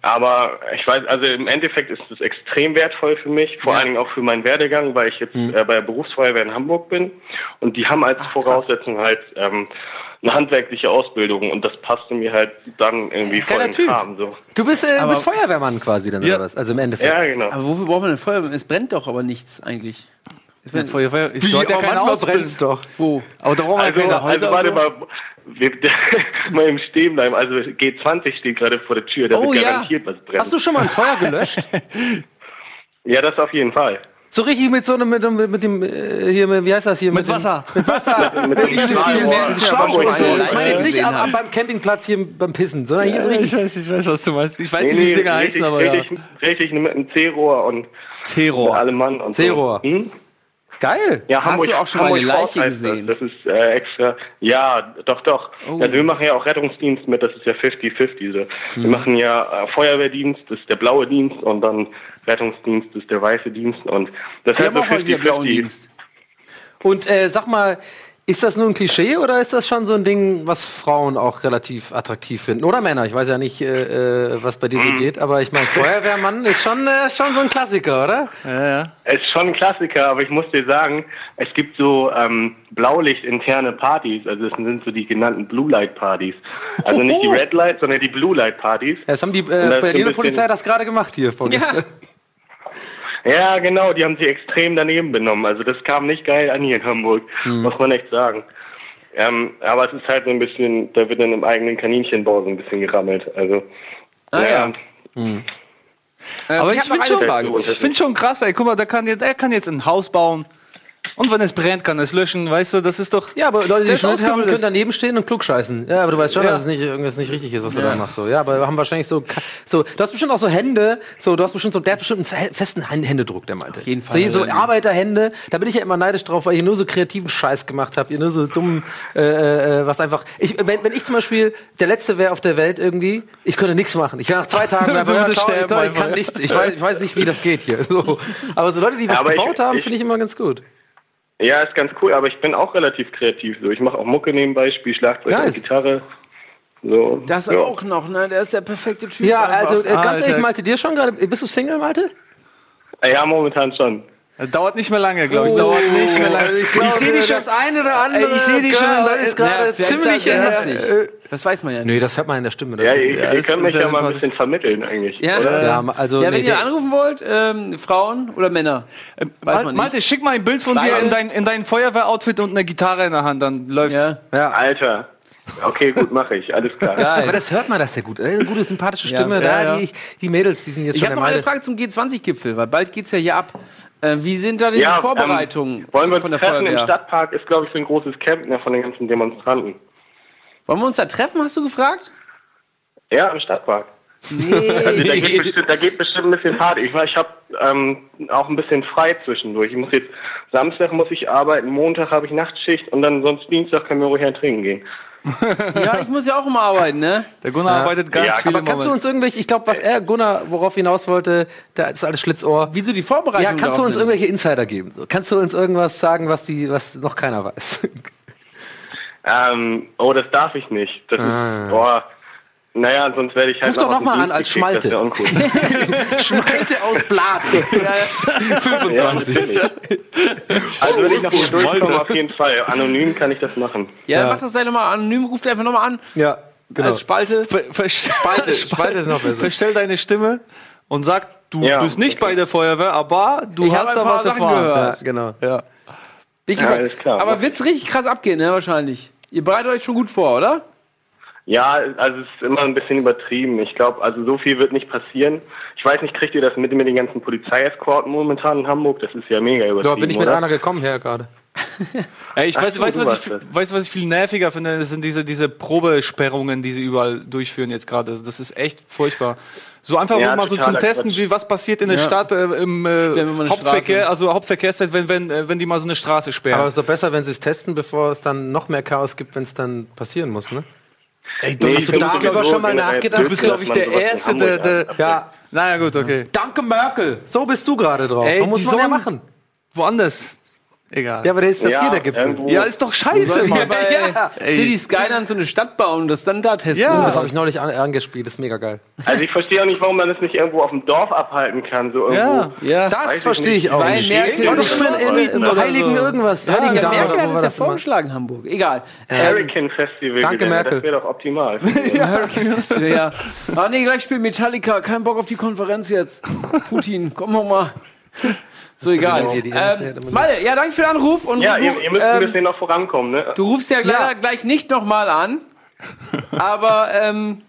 Aber ich weiß, also im Endeffekt ist es extrem wertvoll für mich, vor allen Dingen auch für meinen Werdegang, weil ich jetzt äh, bei der Berufsfeuerwehr in Hamburg bin. Und die haben als Voraussetzung halt ähm, eine handwerkliche Ausbildung und das passte mir halt dann irgendwie voll Geiler in den Typ. Kram. So. Du bist, äh, bist Feuerwehrmann quasi dann, Ja. oder was? Also im Endeffekt. Ja, genau. Aber wofür braucht man denn Feuer? Es brennt doch aber nichts eigentlich. Ich mein, Feuer, Feuer, ich, Wie, hast ja manchmal Ausbildung. brennt's doch. wo? Aber da brauchen wir Also, keine also Häuser warte und mal, wir, (laughs) mal im Stehen bleiben. Also G20 steht gerade vor der Tür, da Oh, wird ja. garantiert was brennen. Hast du schon mal ein Feuer gelöscht? (laughs) Ja, das auf jeden Fall. so richtig mit so einem, mit, dem- mit dem, äh, hier, mit- wie heißt das hier? Mit dem- Wasser. (laughs) Mit Wasser. Mit dem Dieses, Schlauch. dieses, Ja, dieses ja, Schlauch wo ich und so. Ich meine jetzt nicht am, beim Campingplatz hier beim Pissen, sondern hier so richtig. ich weiß, ich weiß, was du meinst. Ich weiß Nee, nicht, wie die Dinger richtig, heißen, aber ja. richtig, richtig mit einem C-Rohr und mit C-Rohr. allem Mann und C-Rohr. so. Hm? Geil. Ja, Hast Hamburg, du auch schon mal Hamburg eine Forst Leiche gesehen? Das, das ist äh, extra. Ja, doch, doch. Oh. Also wir machen ja auch Rettungsdienst mit, das ist ja 50-50. So. Mhm. Wir machen ja äh, Feuerwehrdienst, das ist der blaue Dienst und dann Rettungsdienst, das ist der weiße Dienst und das Wir haben auch heute wieder blauen 50-50. Dienst. Und äh, sag mal, ist das nur ein Klischee oder ist das schon so ein Ding, was Frauen auch relativ attraktiv finden? Oder Männer? Ich weiß ja nicht, äh, äh, was bei dir so geht, aber ich meine, Feuerwehrmann ist schon, äh, schon so ein Klassiker, oder? Ja, ja. Es ist schon ein Klassiker, aber ich muss dir sagen, es gibt so ähm, Blaulicht-interne Partys, also das sind so die genannten Blue Light Partys. Also nicht die Red Light, sondern die Blue Light Partys. Ja, Das haben die äh, Berliner Polizei das gerade gemacht hier vorgestern. Ja, genau, die haben sich extrem daneben benommen. Also das kam nicht geil an hier in Hamburg, muss man echt sagen. Ähm, aber es ist halt so ein bisschen, da wird dann im eigenen Kaninchenbau so ein bisschen gerammelt. Also, Ah, naja. ja. Äh, Aber ich hab noch finde eine schon, Frage. ich find schon krass, ey. Guck mal, der kann, jetzt- der kann jetzt ein Haus bauen. Und wenn es brennt, kann es löschen. Weißt du, das ist doch. Ja, aber Leute, die Schuld haben, können daneben stehen und klugscheißen. Ja, aber du weißt schon, Ja. dass es nicht, irgendwas nicht richtig ist, was du da machst. So. Ja, aber wir haben wahrscheinlich so, so, du hast bestimmt auch so Hände, so, du hast bestimmt so, der hat bestimmt einen fe- festen Händedruck, der meinte. Auf jeden Fall So, hier so den. Arbeiterhände, da bin ich ja immer neidisch drauf, weil ich nur so kreativen Scheiß gemacht habe, ihr nur so dumm, äh, äh, was einfach, ich, wenn, wenn ich zum Beispiel der Letzte wäre auf der Welt irgendwie, ich könnte nichts machen. Ich wäre nach zwei Tagen, (laughs) einfach, ja, sterben ich, ich kann nichts, ich weiß, ich weiß nicht, wie das geht hier. So. Aber so Leute, die was aber ich- gebaut haben, ich- finde ich immer ganz gut. Ja, ist ganz cool, aber ich bin auch relativ kreativ. So, ich mache auch Mucke nebenbei, spiele Schlagzeug Nice. und Gitarre. So, Das ja. auch noch, ne? Der ist der perfekte Typ. Ja, einfach. also äh, ganz Alter. ehrlich, Malte, dir schon gerade, bist du Single, Malte? Ja, momentan schon. Das dauert nicht mehr lange, glaube ich. Oh, dauert nicht mehr lange. ich glaube, sehe die schon. das eine oder andere. Ey, ich sehe die schon der- ist gerade Ja, ziemlich sagt das äh, nicht. äh, Das weiß man ja nicht. Nee, das hört man in der Stimme. Das Ja, ihr, ihr ist könnt mich ja mal ein bisschen vermitteln eigentlich. Ja, oder? ja, also ja, nee, wenn ihr der- anrufen wollt, ähm, Frauen oder Männer, weiß Mal, man nicht. Malte, schick mal ein Bild von dir in dein, in dein Feuerwehroutfit und eine Gitarre in der Hand, dann läuft's. Ja. ja. Alter. Okay, gut, mache ich. Alles klar. Geil. Aber das hört man das ja gut. Eine gute, sympathische Ja. Stimme. Ja, da, ja. Die, die Mädels, die sind jetzt Ich schon habe der noch eine. Frage zum G20-Gipfel, weil bald geht's ja hier ab. Äh, wie sind da die Ja, Vorbereitungen ähm, wollen wir uns von der treffen im Feuerwehr? Stadtpark? Ist, glaube ich, so ein großes Camp ne, von den ganzen Demonstranten. Wollen wir uns da treffen, hast du gefragt? Ja, im Stadtpark. Also, da, geht bestimmt, da geht bestimmt ein bisschen Party. Ich, ich habe ähm, auch ein bisschen frei zwischendurch. Ich muss jetzt Samstag muss ich arbeiten, Montag habe ich Nachtschicht und dann sonst Dienstag können wir ruhig ein trinken gehen. Ja, ich muss ja auch immer arbeiten, ne? Der Gunnar arbeitet ganz Ja, viel Aber im kannst du Moment. uns irgendwelche, ich glaube, was er, Gunnar, worauf hinaus wollte, da ist alles Schlitzohr. Wieso die Vorbereitung? Ja, kannst du uns sind? irgendwelche Insider geben? Kannst du uns irgendwas sagen, was die, was noch keiner weiß? Ähm, oh, das darf ich nicht. Das ist, boah, naja, sonst werde ich halt. Ruf doch noch noch mal auf an als Schmalte. Ja. Schmalte (laughs) aus Blatt. ja, natürlich. Also wenn ich noch hier durchkomme, auf jeden Fall. Anonym kann ich das machen. Ja, Ja. mach das gleich nochmal anonym, ruft einfach nochmal an. Ja, genau. Als Spalte. Ver ver Spalte, (laughs) Spalte ist noch besser. Verstell deine Stimme und sag, du Ja, bist nicht okay. bei der Feuerwehr, aber du Ich hast da was Sachen erfahren. gehört. Ja, genau. Ja. Ich Ja, klar. Aber wird's richtig krass abgehen, ne? Wahrscheinlich. Ihr bereitet euch schon gut vor, oder? Ja, also es ist immer ein bisschen übertrieben. Ich glaube, also so viel wird nicht passieren. Ich weiß nicht, kriegt ihr das mit, mit den ganzen Polizeieskorten momentan in Hamburg? Das ist ja mega übertrieben, Da bin ich mit oder? einer gekommen her gerade. (laughs) Ey, ich Ach weiß, so, weiß, du was ich, weiß, was ich viel nerviger finde, das sind diese, diese Probesperrungen, die sie überall durchführen jetzt gerade. Also Das ist echt furchtbar. So einfach Ja, mal so zum Testen, Quatsch. wie was passiert in der Ja. Stadt äh, im äh, Hauptverkehr, Straße. also Hauptverkehrszeit, wenn, wenn, äh, wenn die mal so eine Straße sperren. Aber es ist doch besser, wenn sie es testen, bevor es dann noch mehr Chaos gibt, wenn es dann passieren muss, ne? Ey, Nee, hast du, darüber schon mal generell nachgedacht? du bist glaube ich, der Erste, der, der. Ja. Naja, gut, okay. Danke Merkel. So bist du gerade drauf. Ey, muss man ja machen. Woanders. Egal. Ja, aber der ist doch Ja, hier der Gipfel. irgendwo- Ja, ist doch scheiße, Mann. bei (laughs) Ja. City Skyline so eine Stadt bauen und das dann da testen? Ja, das habe ich neulich an, angespielt, das ist mega geil. Also ich verstehe auch nicht, warum man das nicht irgendwo auf dem Dorf abhalten kann. So irgendwo. Ja. Ja. Das verstehe ich nicht. auch Weil nicht. Merkel War doch sich schön in, Heiligen so. irgendwas. Ja, Heiligen ja, Merkel hat es ja immer? vorgeschlagen, Hamburg. Egal. Hurricane Festival. Danke, Merkel. Das wäre doch optimal. (laughs) Ähm, Hurricane (laughs) Festival, ja. Ah nee, gleich spielt Metallica. Kein Bock auf die Konferenz jetzt. Putin, komm noch mal. So, egal. die- Ähm, Malte, ja, danke für den Anruf. Und ja, du, ihr, ihr müsst ein ähm, bisschen noch vorankommen. Ne? du rufst ja leider gleich nicht nochmal an. (laughs) Aber ähm,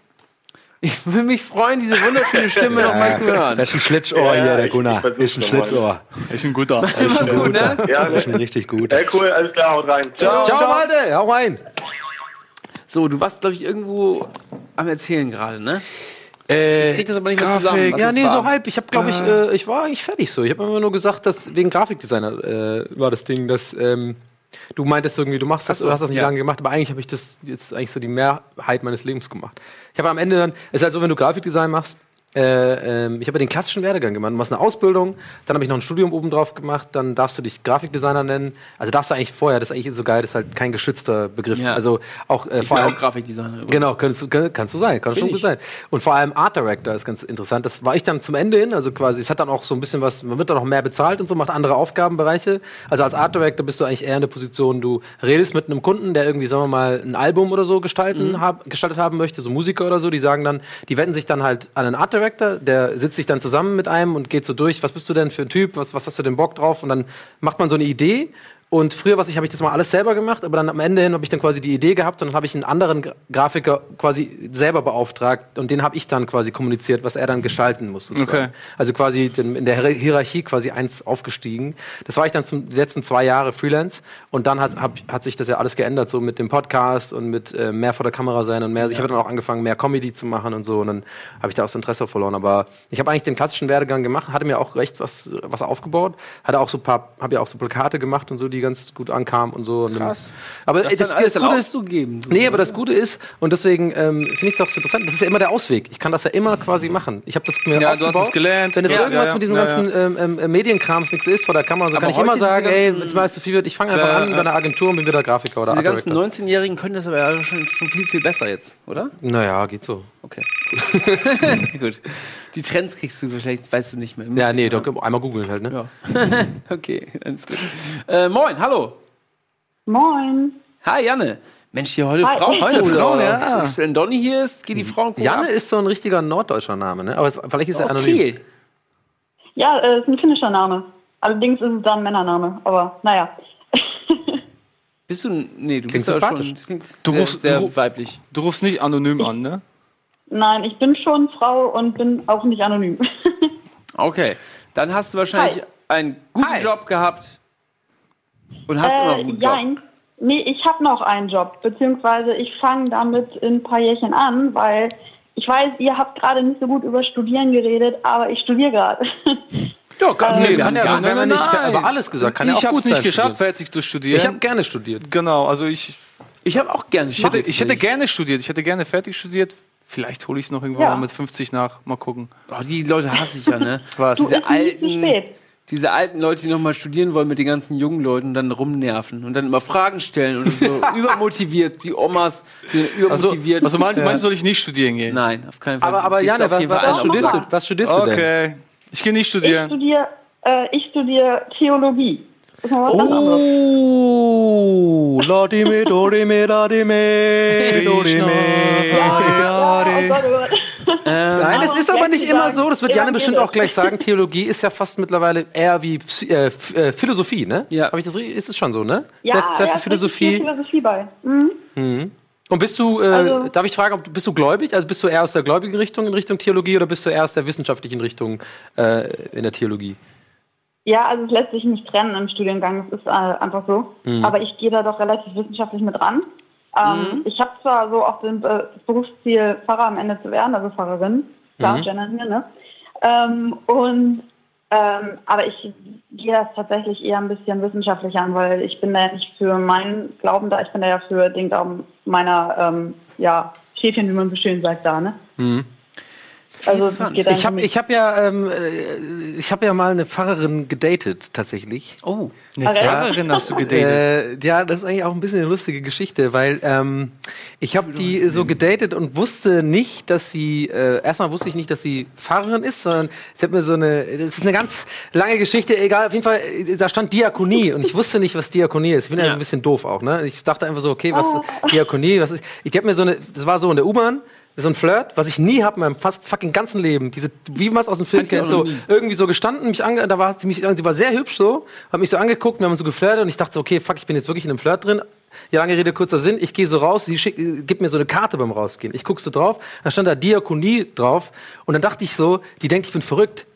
ich würde mich freuen, diese wunderschöne Stimme noch mal zu hören. Das ist ein Schlitzohr Ja, hier, der Gunnar. Ist ein nochmal. Schlitzohr. Ist ein guter. Mach's gut, ne? Ja, ist ne? ein richtig gut. Äh, cool, alles klar, haut rein. Ciao. Ciao, Malte, hau rein. So, du warst, glaube ich, irgendwo am Erzählen gerade, ne? Äh, Ich krieg das aber nicht mehr Grafik. zusammen. was ja, nee, war. so halb. Ich habe, glaube ich, äh, ich war eigentlich fertig so. Ich habe immer nur gesagt, dass wegen Grafikdesigner äh, war das Ding, dass ähm, du meintest irgendwie, du machst das, so, du hast das nicht ja. lange gemacht, aber eigentlich habe ich das jetzt eigentlich so die Mehrheit meines Lebens gemacht. Ich habe am Ende dann, es ist halt so, wenn du Grafikdesign machst, äh, ähm, ich habe den klassischen Werdegang gemacht. Du machst eine Ausbildung, dann habe ich noch ein Studium oben drauf gemacht, dann darfst du dich Grafikdesigner nennen. Also darfst du eigentlich vorher, das ist eigentlich so geil, das ist halt kein geschützter Begriff. Ja. Also auch äh, Ich vor bin allem auch Grafikdesigner. übrigens. Genau, kannst du, kann- kannst du sein, kann schon ich. gut sein. Und vor allem Art Director ist ganz interessant. Das war ich dann zum Ende hin, also quasi, es hat dann auch so ein bisschen was, man wird dann auch mehr bezahlt und so, macht andere Aufgabenbereiche. Also als Art Director bist du eigentlich eher in der Position, du redest mit einem Kunden, der irgendwie, sagen wir mal, ein Album oder so gestalten, Mhm. hab, gestaltet haben möchte, so Musiker oder so, die sagen dann, die wenden sich dann halt an einen Art Director, der sitzt sich dann zusammen mit einem und geht so durch, was bist du denn für ein Typ, was, was hast du denn Bock drauf? Und dann macht man so eine Idee und früher, was ich, habe ich das mal alles selber gemacht, aber dann am Ende hin habe ich dann quasi die Idee gehabt und dann habe ich einen anderen Gra Grafiker quasi selber beauftragt und den habe ich dann quasi kommuniziert, was er dann gestalten muss. sozusagen. Okay. Also quasi in der Hier- Hierarchie quasi eins aufgestiegen. Das war ich dann zum die letzten zwei Jahre Freelance und dann hat, hab, hat sich das ja alles geändert, so mit dem Podcast und mit äh, mehr vor der Kamera sein und mehr. Ich habe dann auch angefangen, mehr Comedy zu machen und so und dann habe ich da auch das Interesse verloren. Aber ich habe eigentlich den klassischen Werdegang gemacht, hatte mir auch recht was, was aufgebaut, hatte auch so paar, habe ja auch so Plakate gemacht und so, die ganz gut ankamen und so. Krass. Aber Das, das, das, Gute ist, auszugeben. So. Nee, aber das Gute ist, und deswegen ähm, finde ich es auch so interessant, das ist ja immer der Ausweg. Ich kann das ja immer quasi machen. Ich habe das mir Ja, du hast aufgebaut. es gelernt. Wenn es Ja, irgendwas ja, mit diesem ja, ganzen ähm, ähm, äh, Medienkrams nichts ist vor der Kamera, so Aber kann ich immer sagen, ey, es mal zu viel wird, ich fange einfach Ja, an ja. bei einer Agentur und bin wieder Grafiker oder Diese Art ganzen Director. 19-Jährigen können das aber ja schon, schon viel, viel besser jetzt, oder? Naja, geht so. Okay. (laughs) Gut. Die Trends kriegst du vielleicht, weißt du nicht mehr. Ja, nee, doch. einmal googeln halt, ne? Ja. (laughs) okay, alles gut. Äh, moin, hallo. Moin. Hi, Janne. Mensch, hier heute Hi. Frauen. Heute Frauen, ja. Wenn Donny hier ist, geht die Frauen Janne ist so ein richtiger norddeutscher Name, ne? Aber es, vielleicht ist er anonym. Kiel. Ja, äh, ist ein finnischer Name. Allerdings ist es dann ein Männername, aber naja. Bist du, nee, du Klingt bist ja schon, klingt Du sehr, rufst- sehr du weiblich. Du rufst nicht anonym an, ne? Nein, ich bin schon Frau und bin auch nicht anonym. (laughs) Okay, dann hast du wahrscheinlich Hi. einen guten Hi. Job gehabt und hast immer einen äh, guten Job. jein. Nee, ich habe noch einen Job, beziehungsweise ich fange damit in ein paar Jährchen an, weil ich weiß, ihr habt gerade nicht so gut über Studieren geredet, aber ich studiere gerade. (laughs) Ja, kann, nee, wir kann haben ja, gar- wenn nein, nicht, nein. aber alles gesagt, kann ja ich auch habe gut es nicht sein, geschafft, fertig zu studieren. Ich habe gerne studiert. genau, also ich, Ich habe auch gerne ich, hätte, ich hätte gerne studiert. Ich hätte gerne fertig studiert. Vielleicht hole ich es noch irgendwann Ja. mal mit 50 nach. Mal gucken. Oh, die Leute hasse ich ja, ne? (laughs) Was? Du, Diese alten, spät. diese alten Leute, die nochmal studieren wollen mit den ganzen jungen Leuten und dann rumnerven und dann immer Fragen stellen und so (laughs) übermotiviert. Die Omas die sind Also, übermotiviert. also meinst, meinst du, soll ich nicht studieren gehen? Nein, auf keinen Fall. Aber, aber auf was, was, studierst du, was studierst du denn? Okay. Ich gehe nicht Ich studieren. studiere äh, ich studiere Theologie. Das ist mal was ganz anderes. Oh, la di me, do di me, la di me, do di me. Ja, oh oh Gott. Nein, das Aber ist aber nicht immer so. Das wird Janne bestimmt auch gleich sagen. Theologie ist ja fast mittlerweile eher wie äh, äh, Philosophie, ne? Ja. Hab ich das? Ist es schon so, ne? Ja, Sehr, sehr ja, es Philosophie. Philosophie bei. Mhm. Und bist du, äh, Also- darf ich fragen, ob du, bist du gläubig? Also bist du eher aus der gläubigen Richtung in Richtung Theologie oder bist du eher aus der wissenschaftlichen Richtung äh, in der Theologie? Ja, also es lässt sich nicht trennen im Studiengang, es ist äh, einfach so. Aber ich gehe da doch relativ wissenschaftlich mit ran. Ähm, Ich habe zwar so auch den, äh, das Berufsziel, Pfarrer am Ende zu werden, also Pfarrerin, klar, gendern hier, ne? Ähm, und ähm, aber ich gehe das tatsächlich eher ein bisschen wissenschaftlich an, weil ich bin da ja nicht für meinen Glauben da, ich bin da ja für den Glauben meiner ähm, ja, Schäfchen, wie man so schön sagt, da, ne? Also Ich habe ich hab ja, ähm, äh, ich hab ja mal eine Pfarrerin gedatet, tatsächlich. Oh. Eine Okay. Pfarrerin hast du gedatet. Äh, ja, das ist eigentlich auch ein bisschen eine lustige Geschichte, weil ähm, ich habe die so gedatet und wusste nicht, dass sie, äh, erstmal wusste ich nicht, dass sie Pfarrerin ist, sondern sie hat mir so eine, das ist eine ganz lange Geschichte, egal, auf jeden Fall, äh, da stand Diakonie (laughs) und ich wusste nicht, was Diakonie ist. Ich bin ja, so ein bisschen doof auch, ne? Ich dachte einfach so, okay, was Diakonie, was ist, ich habe mir so eine, das war so in der U-Bahn, so ein Flirt, was ich nie hab in meinem fast fucking ganzen Leben. Diese, wie man es aus dem Film kennt, so irgendwie so gestanden, mich ange, da war sie mich, sie war sehr hübsch so, hat mich so angeguckt, wir haben so geflirtet und ich dachte so, okay, fuck, ich bin jetzt wirklich in einem Flirt drin. Ja, lange Rede, kurzer Sinn. Ich gehe so raus, sie schick, äh, gibt mir so eine Karte beim Rausgehen. Ich guck so drauf, da stand da Diakonie drauf und dann dachte ich so, die denkt, ich bin verrückt.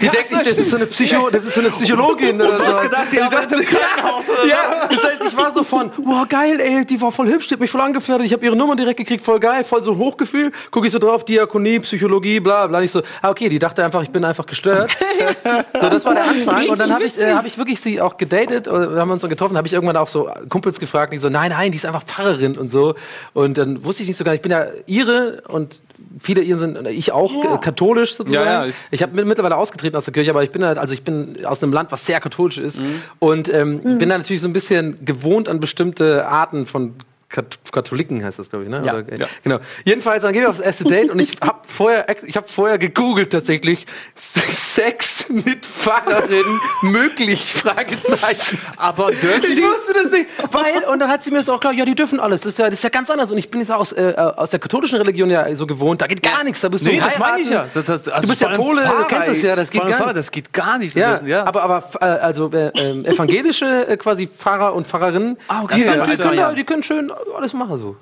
Die denkt, ich, das ist so eine Psycho, das ist so eine Psychologin oder (laughs) so. hast gedacht, sie arbeitet im Krankenhaus oder ja, das heißt, ich war so von, wow, geil, ey, die war voll hübsch, die hat mich voll angeflirtet, ich habe ihre Nummer direkt gekriegt, voll geil, voll so ein Hochgefühl. Gucke ich so drauf, Diakonie, Psychologie, bla, bla. Ich so, ah, okay, die dachte einfach, ich bin einfach gestört. (laughs) so, das war der Anfang. Und dann habe ich, äh, hab ich wirklich sie auch gedatet, oder wir haben uns dann getroffen, habe ich irgendwann auch so Kumpels gefragt, die so, nein, nein, die ist einfach Pfarrerin und so. Und dann wusste ich nicht so gar nicht, ich bin ja Ihre und viele Iren sind, ich auch, Ja. äh, katholisch sozusagen. Ja, ja, ich- Ich habe mittlerweile ausgetreten aus der Kirche, aber ich bin halt, also ich bin aus einem Land, was sehr katholisch ist. Und ähm, bin da natürlich so ein bisschen gewohnt an bestimmte Arten von Katholiken heißt das, glaube ich, ne? Ja. Oder, äh, Ja. Genau. Jedenfalls, dann gehen wir aufs erste Date und ich habe vorher, ich habe vorher gegoogelt tatsächlich Sex mit Pfarrerin möglich? (laughs) Fragezeichen. Aber dürfen Ich die? wusste das nicht, weil und dann hat sie mir das auch klar, ja, die dürfen alles. Das ist ja, das ist ja ganz anders und ich bin jetzt aus äh, aus der katholischen Religion ja so gewohnt, da geht gar nichts, da bist du Nee, das meine ich ja. Das, das, also Du bist ja Pole, du kennst das ja, das geht gar Pfarrer, nicht. Das geht gar nicht. Ja, ja. aber, aber äh, also äh, ähm, evangelische äh, quasi Pfarrer und Pfarrerinnen, Ah, okay. die, können, ja. die können schön alles machen so.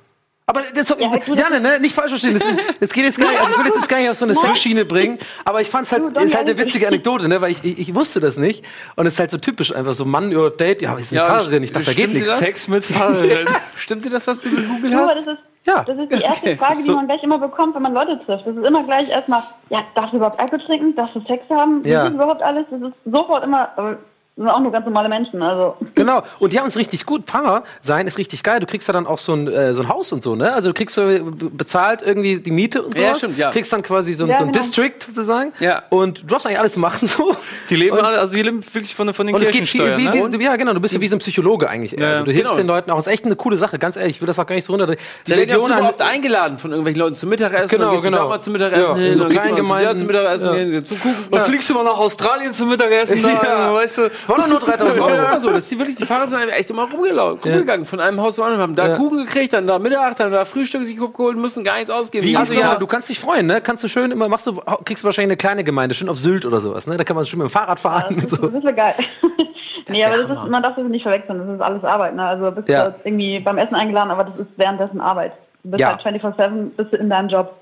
Aber das, Ja. Janne, ne, nicht falsch verstehen. Das, ist, das geht jetzt gar nicht. Also ich will das jetzt gar nicht auf so eine Sexschiene bringen. Aber ich fand es halt, ist halt eine witzige Anekdote, ne, weil ich, ich, ich wusste das nicht. Und es ist halt so typisch einfach so Mann über Date. Ja, ist eine Ja, Pfarrerin. Ich dachte, da geht nichts. das? Sex mit Pfarrerin. (laughs) Stimmt dir das, was du gegoogelt hast? das ist, Ja. das ist die erste (laughs) Frage, die So. man gleich immer bekommt, wenn man Leute trifft. Das ist immer gleich erstmal, ja, darfst du überhaupt Alkohol trinken? Darfst du Sex haben? Ja. ist überhaupt alles? Das ist sofort immer, das sind auch nur ganz normale Menschen, also. Genau. Und die haben es richtig gut. Pfarrer sein ist richtig geil. Du kriegst ja dann auch so ein, äh, so ein Haus und so, ne? Also du kriegst so bezahlt irgendwie die Miete und so. Ja, stimmt, ja. Kriegst dann quasi so, ein- Ja, so ein genau. District sozusagen. Ja. Und du darfst eigentlich alles machen so. Die leben Und- alle, also die leben wirklich von, von den Und es geht Kirchensteuern, wie, ne? wie, ja, genau, du bist ja wie so ein Psychologe eigentlich. Ja, also, du hilfst genau. den Leuten auch. Das ist echt eine coole Sache, ganz ehrlich. Ich will das auch gar nicht so runter. Die werden ja oft eingeladen von irgendwelchen Leuten zum Mittagessen. Genau, dann genau. Du da mal zum Mittagessen Ja, hin, in so dann gehst du zum Mittagessen Ja. hin, zu gucken. Dann fliegst du mal nach Australien zum Mittagessen, da, (laughs) weißt du. War doch nur 3000 Das ist Euro. immer so, dass die wirklich, die Fahrer sind echt immer rumgelau- rumgegangen, von einem Haus zum anderen, haben da Ja. Kuchen gekriegt, dann da Mittag, dann da Frühstück sich geholt, mussten gar nichts ausgeben. Wie Also ja, du kannst dich freuen, ne? Kannst du schön immer, machst du, kriegst du wahrscheinlich eine kleine Gemeinde, schön auf Sylt oder sowas, ne? Da kann man schön mit dem Fahrrad fahren und so. Das ist ja geil. nee, aber das ist, man darf das nicht verwechseln, das ist alles Arbeit. Ne? Also bist Ja. du irgendwie beim Essen eingeladen, aber das ist währenddessen Arbeit. Du bist Ja. halt 24-7 bist du in deinem Job.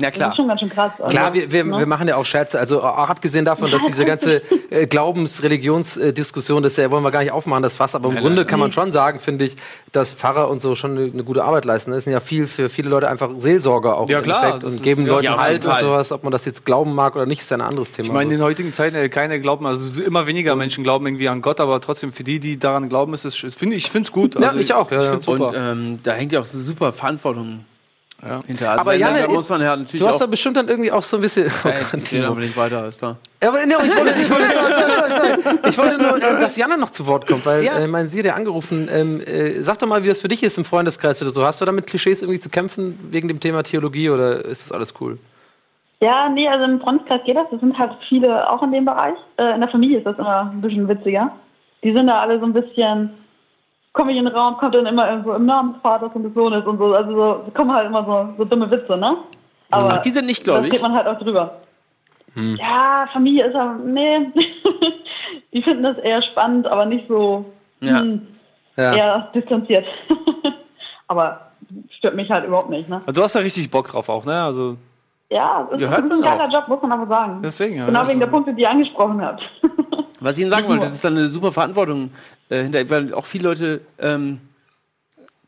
Ja, Das klar. ist schon ganz schön krass. Also, Klar, wir, wir, ne? wir machen ja auch Scherze. Also auch abgesehen davon, dass diese ganze (laughs) äh, Glaubens-Religionsdiskussion, das ja, wollen wir gar nicht aufmachen, das Fass. Aber im Grunde kann man schon sagen, finde ich, dass Pfarrer und so schon eine, eine gute Arbeit leisten. Das sind ja viel für viele Leute einfach Seelsorger auch Ja, klar, Endeffekt das und ist- geben ja, Leuten ja, Halt und sowas. Ob man das jetzt glauben mag oder nicht, ist ja ein anderes Thema. Ich meine, in Also- den heutigen Zeiten, äh, keine glauben, also immer weniger Menschen glauben irgendwie an Gott, aber trotzdem für die, die daran glauben, ist es, finde ich, finde es gut. Ja, Also ich auch, ja, Ich ja. Und ähm, da hängt ja auch so super Verantwortung Ja. hinter. Aber Janne, da muss man ja natürlich du hast doch bestimmt dann irgendwie auch so ein bisschen. Oh Ey, ich Timo. aber nicht weiter, ist klar. Ja, aber nee, ich wollte, ich wollte, sorry, sorry. Ich wollte nur, äh, dass Janne noch zu Wort kommt, weil Ja. äh, mein Sie hat ja angerufen. Ähm, äh, sag doch mal, wie das für dich ist im Freundeskreis oder so. Hast du da mit Klischees irgendwie zu kämpfen wegen dem Thema Theologie oder ist das alles cool? Ja, nee, also im Freundeskreis geht das. Das sind halt viele auch in dem Bereich. Äh, in der Familie ist das immer ein bisschen witziger. Die sind da alle so ein bisschen, komme ich in den Raum, kommt dann immer so im Namen des Vaters und des Sohnes und so. Also so, kommen halt immer so, so dumme Witze, ne? Aber Ach, die sind nicht da gläubig? geht man halt auch drüber. Ja, Familie ist ja, nee. (laughs) die finden das eher spannend, aber nicht so Ja. hm, Ja. eher distanziert. (laughs) aber stört mich halt überhaupt nicht, ne? Also Du hast da richtig Bock drauf auch, ne? Also Ja, es ist, ein geiler auch. Job, muss man aber sagen. Deswegen, ja. Genau Das wegen der Punkte, die ihr angesprochen habt. Was ich Ihnen sagen (laughs) wollte, das ist dann eine super Verantwortung äh, hinter, weil auch viele Leute ähm,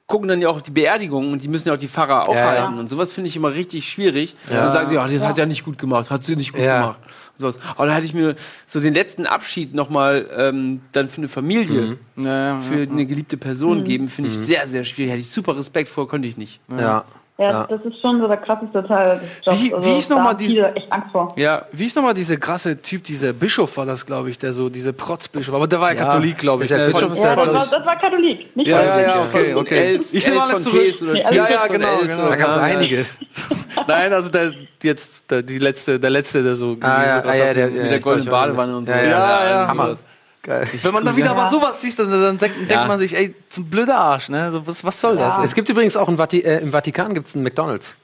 gucken dann ja auch die Beerdigungen und die müssen ja auch die Pfarrer aufhalten. ja. Und sowas finde ich immer richtig schwierig. Ja. Und dann sagen sie, ja, das hat ja nicht gut gemacht, hat sie nicht gut Ja. gemacht. Und sowas. Aber da hätte ich mir so den letzten Abschied nochmal ähm, dann für eine Familie, Ja, ja, für eine geliebte Person geben, finde ich sehr, sehr schwierig. Hätte ich super Respekt vor, konnte ich nicht. Ja. Ja, Ja. das ist schon so der krasseste Teil des Jobs. Wie- also, wie ist noch da mal haben diese- viele echt Angst vor. Ja, wie ist nochmal dieser krasse Typ, dieser Bischof war das, glaube ich, der so, dieser Protzbischof, aber der war ja, Ja. Katholik, glaube ich. Der ne? Bischof ist Ja, das war, das war Katholik, nicht Ja, ja, Katholik. ja, okay, okay. Els, Ich nehme alles von zurück. Nee, ja, ja, von genau, genau. Da gab es Ja, einige. (laughs) Nein, also der jetzt der, die letzte, der letzte, der so. Ah, ja, ah, ja, der, Mit ja, der goldenen Badewanne und so. Ja, ja. Hammer. Geil. Wenn man dann wieder aber sowas sieht, dann, dann denkt, denkt Ja. man sich, ey, zum blöder Arsch, ne? So, was, was soll das? Ja. Es gibt übrigens auch im, Vati äh, im Vatikan gibt's einen McDonalds.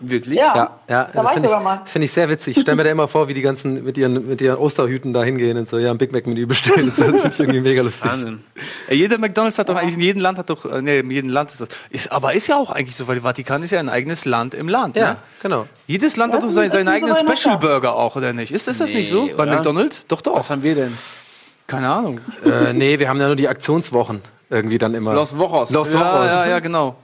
Wirklich? Ja. Ja, ja, Da war ich finde mal. ich, find ich sehr witzig. Ich stelle mir da immer vor, wie die ganzen mit ihren, mit ihren Osterhüten da hingehen und so, ja, ein Big Mac-Menü bestellen. Das finde ich irgendwie mega lustig. Wahnsinn. Ey, jeder McDonalds hat doch eigentlich in jedem Land hat doch, äh, nee, in jedem Land ist das. Ist, aber ist ja auch eigentlich so, weil Vatikan ist ja ein eigenes Land im Land. Ja, Ne? genau. Jedes Land Ja, hat doch das seinen, ist eigenen so Special. Burger auch, oder nicht? Ist das, das nicht so? Nee, Bei oder? McDonalds? Doch, doch. Was haben wir denn? Keine Ahnung. Äh, nee, wir haben ja nur die Aktionswochen irgendwie dann immer. Los Wochos. Los Ja, Wochos. ja, ja, genau.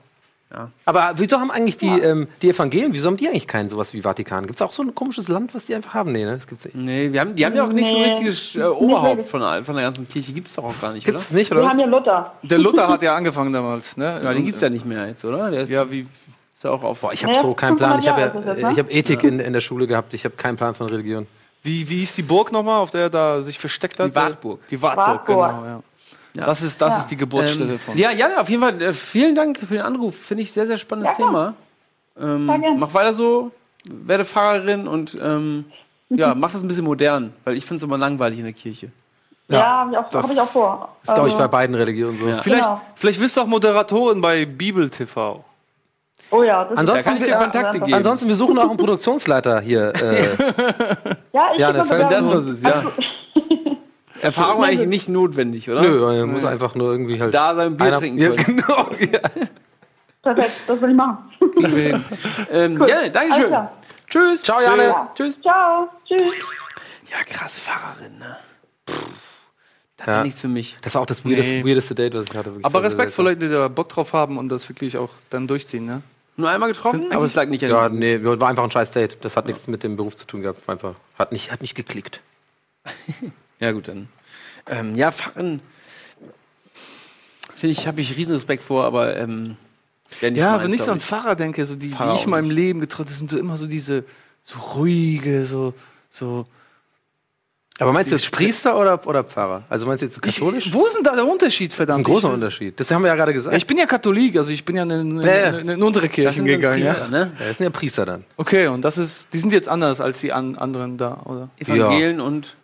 Aber wieso haben eigentlich die, ähm, die Evangelien, wieso haben die eigentlich keinen sowas wie Vatikan? Gibt es auch so ein komisches Land, was die einfach haben? Nee, ne? Das gibt's nicht. Nee, wir haben, die haben ja auch nicht so ein Nee. richtiges äh, Oberhaupt von, der- von der ganzen Kirche. Gibt's doch auch gar nicht, Gibt's oder? es nicht, Wir oder? haben was? ja Luther. Der Luther hat ja angefangen damals, ne? Ja, den gibt's ja nicht mehr jetzt, oder? Der ist Ja, wie. ist ja auch auf. Boah, ich habe Ja, so keinen Plan. Ich habe 500 Jahre ist ja, ich habe Ethik in, in der Schule gehabt. Ich habe keinen Plan von Religion. Wie, wie ist die Burg nochmal, auf der er da sich versteckt hat? Die Wartburg. Die Wartburg, Wartburg. genau, ja. Ja. Das ist, das Ja. ist die Geburtsstätte Ähm, von. ja, ja, auf jeden Fall. Äh, vielen Dank für den Anruf. Finde ich sehr, sehr spannendes Ja, Thema. Ähm, mach weiter so, werde Pfarrerin und ähm, ja, (laughs) mach das ein bisschen modern, weil ich finde es immer langweilig in der Kirche. Ja, Ja, habe ich, auch- das hab ich auch vor. Das glaube ich Also- bei beiden Religionen so. Ja. Vielleicht, Genau. vielleicht wirst du auch Moderatorin bei Bibel TV. Oh ja, das Ansonsten, Da kann ich dir Kontakte geben. ansonsten, wir suchen auch einen Produktionsleiter hier. Äh, (laughs) Ja, ich Ja, Das Bewerbung. ist es, ja. (laughs) Erfahrung eigentlich nicht notwendig, oder? nö, er muss einfach nur irgendwie halt. Da sein Bier einer- trinken ja, können. genau. Ja. Perfekt, das will ich machen. Kriegen wir hin. (laughs) Ähm, Cool. Gerne, Dankeschön. Tschüss. Ciao, Janis. Tschüss. Ciao, tschüss. Ja, krass, Pfarrerin, ne? Pff, das Ja. ist nichts für mich. Das war auch das weirdeste, Nee. weirdeste Date, was ich hatte. wirklich Aber Respekt sehr vor Leuten, die da Bock drauf haben und das wirklich auch dann durchziehen, ne? Nur einmal getroffen, Sind aber es lag nicht an Ja, nee, war einfach ein scheiß Date. Das hat nichts mit dem Beruf zu tun gehabt. War Einfach, hat, nicht, hat nicht geklickt. (laughs) Ja, gut, dann. Ähm, ja, Pfarren. Finde ich, habe ich riesen Respekt vor, aber ähm, Ja, wenn ich so an Pfarrer denke, so die, die ich in meinem. Leben getroffen habe, sind so immer so diese so ruhige, so, so. Aber meinst du jetzt Priester oder, oder Pfarrer? Also meinst du jetzt so Ich, katholisch? wo ist denn da der Unterschied, das ist verdammt? ein großer ich, Unterschied. Das haben wir ja gerade gesagt. Ja, ich bin ja Katholik, also ich bin ja in, in, Ja, ja. in, in unsere dann gegangen. Priester, Ja? ne? Ja, das sind ja Priester dann. Okay, und das ist, die sind jetzt anders als die an, anderen da, oder? Evangelien und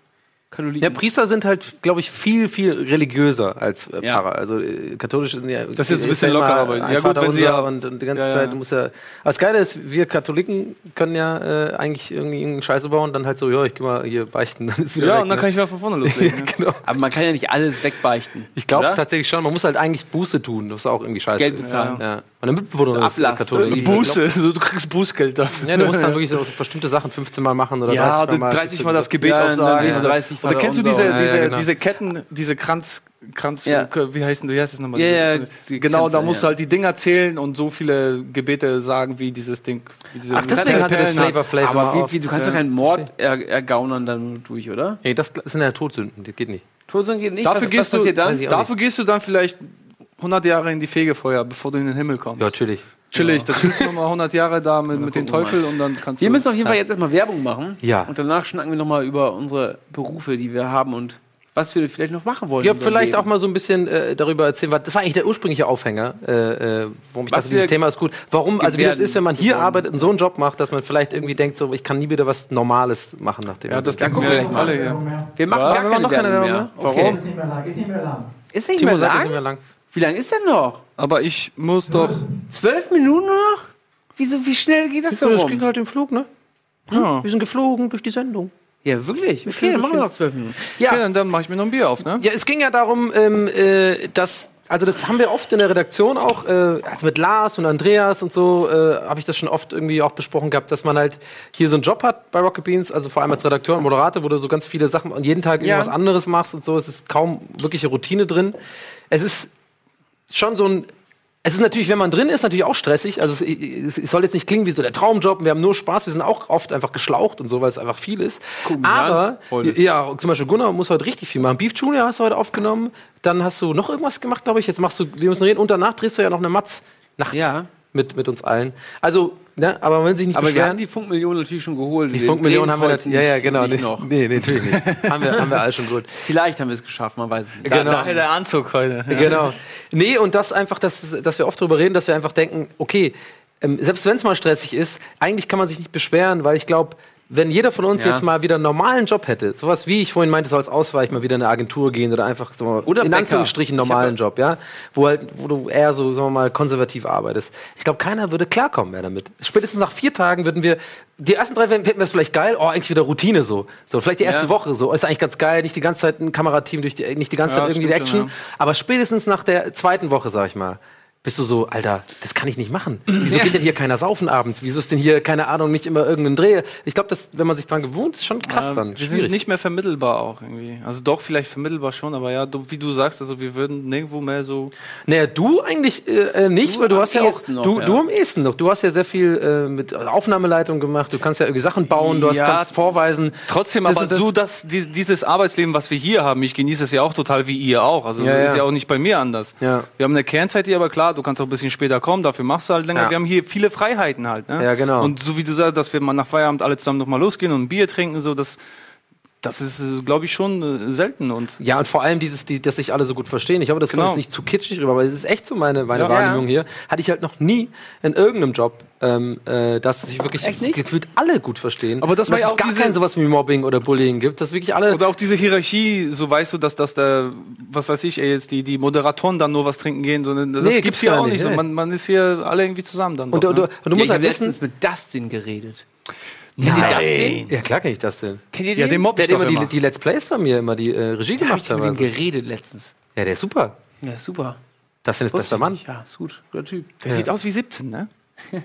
Katholiken. Ja, Priester sind halt, glaube ich, viel, viel religiöser als äh, Ja. Pfarrer. Also äh, katholisch sind ja. Das ist jetzt ein bisschen ja lockerer, aber- ja gut, wenn sie ja- und, und die ganze Ja, ja. Zeit muss ja. Aber das Geile ist, wir Katholiken können ja äh, eigentlich irgendwie irgendeine Scheiße bauen, dann halt so, ja, ich geh mal hier beichten, (laughs) dann ist wieder Ja, weg, und dann ne? kann ich wieder von vorne loslegen. (laughs) ne? genau. Aber man kann ja nicht alles wegbeichten. Ich glaube tatsächlich schon, man muss halt eigentlich Buße tun, das ist auch irgendwie scheiße. Geld bezahlen. Ja. Meine Mitbewohnerin So ist Ablass Katholik. irgendwie. Buße, so, du kriegst Bußgeld dafür. Ja, du musst dann wirklich so bestimmte Sachen 15 Mal machen oder Ja, 30 Mal. 30 Mal das Gebet Ja, aufsagen. dann Ja, 30 Oder kennst du diese. Ja, diese, ja, genau. diese Ketten, diese Kranz, Kranz, Ja. wie heißen, wie heißt das nochmal? Ja, ja, genau, da musst du halt die Dinger zählen und so viele Gebete sagen, wie dieses Ding. Wie diese Ach, deswegen hat er das Flavor Flavor Aber wie, wie, du kannst Ja, doch keinen Mord er, ergaunern dann durch, oder? Nee, das sind ja Todsünden, das geht nicht. Todsünden geht nicht. Dafür, was, gehst was du, dann? Dafür gehst du dann vielleicht 100 Jahre in die Fegefeuer, bevor du in den Himmel kommst. Ja, chillig. Chillig, da chillst du nochmal 100 Jahre da mit, mit dem wir Teufel und dann kannst Wir du. müssen auf jeden Fall jetzt erstmal Werbung machen. Ja. Und danach schnacken wir nochmal über unsere Berufe, die wir haben und was wir vielleicht noch machen wollen. Ja, vielleicht Leben. auch mal so ein bisschen äh, darüber erzählen, was, das war eigentlich der ursprüngliche Aufhänger, äh, äh, warum ich Was dachte, dieses wir Thema ist gut. Warum, also wie das ist, wenn man hier arbeitet und so einen Job macht, dass man vielleicht irgendwie denkt, so, ich kann nie wieder was Normales machen nach dem. ja, das denken wir wir gleich mal. alle, ja. Wir machen Was? gar Wir keine noch keine Werbung mehr. mehr? Warum? Ist nicht mehr lang, ist nicht mehr lang. Ist nicht Timo mehr sagt, ist lang? nicht mehr lang. Wie lang ist denn noch? Aber ich muss doch. Zwölf Minuten noch? Wieso, wie schnell geht das so Das ging halt im Flug, ne? Ja. Wir sind geflogen durch die Sendung. Ja, wirklich? Okay, dann machen wir noch zwölf Minuten. Ja, Okay, dann, dann mache ich mir noch ein Bier auf, ne? Ja, es ging ja darum, ähm, äh, dass, also das haben wir oft in der Redaktion auch, äh, also mit Lars und Andreas und so, äh, habe ich das schon oft irgendwie auch besprochen gehabt, dass man halt hier so einen Job hat bei Rocket Beans, also vor allem als Redakteur und Moderator, wo du so ganz viele Sachen und jeden Tag Ja. irgendwas anderes machst und so. Es ist kaum wirkliche Routine drin. Es ist schon so ein es ist natürlich, wenn man drin ist, natürlich auch stressig. Also es, es soll jetzt nicht klingen wie so der Traumjob. Wir haben nur Spaß. Wir sind auch oft einfach geschlaucht und so, weil es einfach viel ist. Guck mich Aber ja, zum Beispiel Gunnar muss heute richtig viel machen. Beef Junior hast du heute aufgenommen. Dann hast du noch irgendwas gemacht, glaube ich. Jetzt machst du, wir müssen reden. Und danach drehst du ja noch eine Matz nachts. Ja. Mit, mit uns allen. Also, ne, aber man will sich nicht Aber wir haben beschweren. die Funkmillionen natürlich schon geholt. Die Funkmillionen haben wir natürlich. Ja, ja, genau. Nicht Nicht, noch. Nee, nee, natürlich nicht. (laughs) haben, wir, haben wir alle schon gut. Vielleicht haben wir es geschafft, man weiß es nicht. Genau. Daher der Anzug heute. Ja. (laughs) Genau. Nee, und das einfach, dass, dass wir oft darüber reden, dass wir einfach denken, okay, ähm, selbst wenn es mal stressig ist, eigentlich kann man sich nicht beschweren, weil ich glaube, wenn jeder von uns Ja. jetzt mal wieder einen normalen Job hätte, sowas wie ich vorhin meinte, so als Ausweich mal wieder in eine Agentur gehen oder einfach so Oder in Bäcker. Anführungsstrichen Ich normalen hab- Job, ja, wo halt, wo du eher so, sagen wir mal, konservativ arbeitest. Ich glaube, keiner würde klarkommen mehr damit. Spätestens nach vier Tagen würden wir, die ersten drei hätten wir es vielleicht geil, oh, eigentlich wieder Routine so. So, vielleicht die erste Ja. Woche so, ist eigentlich ganz geil, nicht die ganze Zeit ein Kamerateam durch die, nicht die ganze Ja, Zeit irgendwie die stimmt schon, Action. Aber spätestens nach der zweiten Woche, sag ich mal, bist du so, Alter, das kann ich nicht machen. (clears throat) Wieso geht denn hier keiner saufen abends? Wieso ist denn hier, keine Ahnung, nicht immer irgendein Dreh? Ich glaube, wenn man sich dran gewohnt, ist schon krass dann. Wir sind nicht mehr vermittelbar auch irgendwie. Also doch, vielleicht vermittelbar schon, aber ja, du, wie du sagst, also wir würden nirgendwo mehr so. Naja, du eigentlich äh, äh, nicht, Du weil du hast ja auch, noch, du, ja. du am ehesten noch. Du hast ja sehr viel äh, mit Aufnahmeleitung gemacht, du kannst ja irgendwie Sachen bauen, du hast, Ja, kannst vorweisen. Trotzdem Das aber das- so, dass die, dieses Arbeitsleben, was wir hier haben, ich genieße es ja auch total wie ihr auch. Also Ja, ist ja auch nicht bei mir anders. Wir haben eine Kernzeit hier, aber klar, du kannst auch ein bisschen später kommen, dafür machst du halt länger. Ja. Wir haben hier viele Freiheiten halt. Ne? Ja, genau. Und so wie du sagst, dass wir mal nach Feierabend alle zusammen nochmal losgehen und ein Bier trinken, so das, das ist, glaube ich, schon äh, selten. Und Ja, und vor allem dieses, die, dass sich alle so gut verstehen. Ich hoffe, das kommt Genau. jetzt nicht zu kitschig rüber, aber es ist echt so meine, meine Ja. Wahrnehmung hier. Hatte ich halt noch nie in irgendeinem Job, ähm, äh, dass sich wirklich gefühlt alle gut verstehen. Aber das Und war ja es auch gar diese- kein sowas wie Mobbing oder Bullying gibt, dass wirklich alle. Oder auch diese Hierarchie, so weißt du, dass, dass der, was weiß ich, ey, jetzt die, die Moderatoren dann nur was trinken gehen, sondern das Nee, gibt's gibt's hier auch nicht, nicht. so. Man, man ist hier alle irgendwie zusammen dann. und, doch, du, ne? und du Ja, musst ich halt wissen. letztens mit Dustin geredet. Nein. Ja, klar kenn ich das denn. Kennt ihr Ja, den mobb Der ich hat doch immer die, immer. die Let's Plays von mir immer die äh, Regie Da hab gemacht ich mit ihm hat. geredet letztens. Ja, der ist super. Ja, super. Das ist ein bester Mann. Ja, ist gut. Guter Typ. Der sieht aus wie 17, ne? (laughs)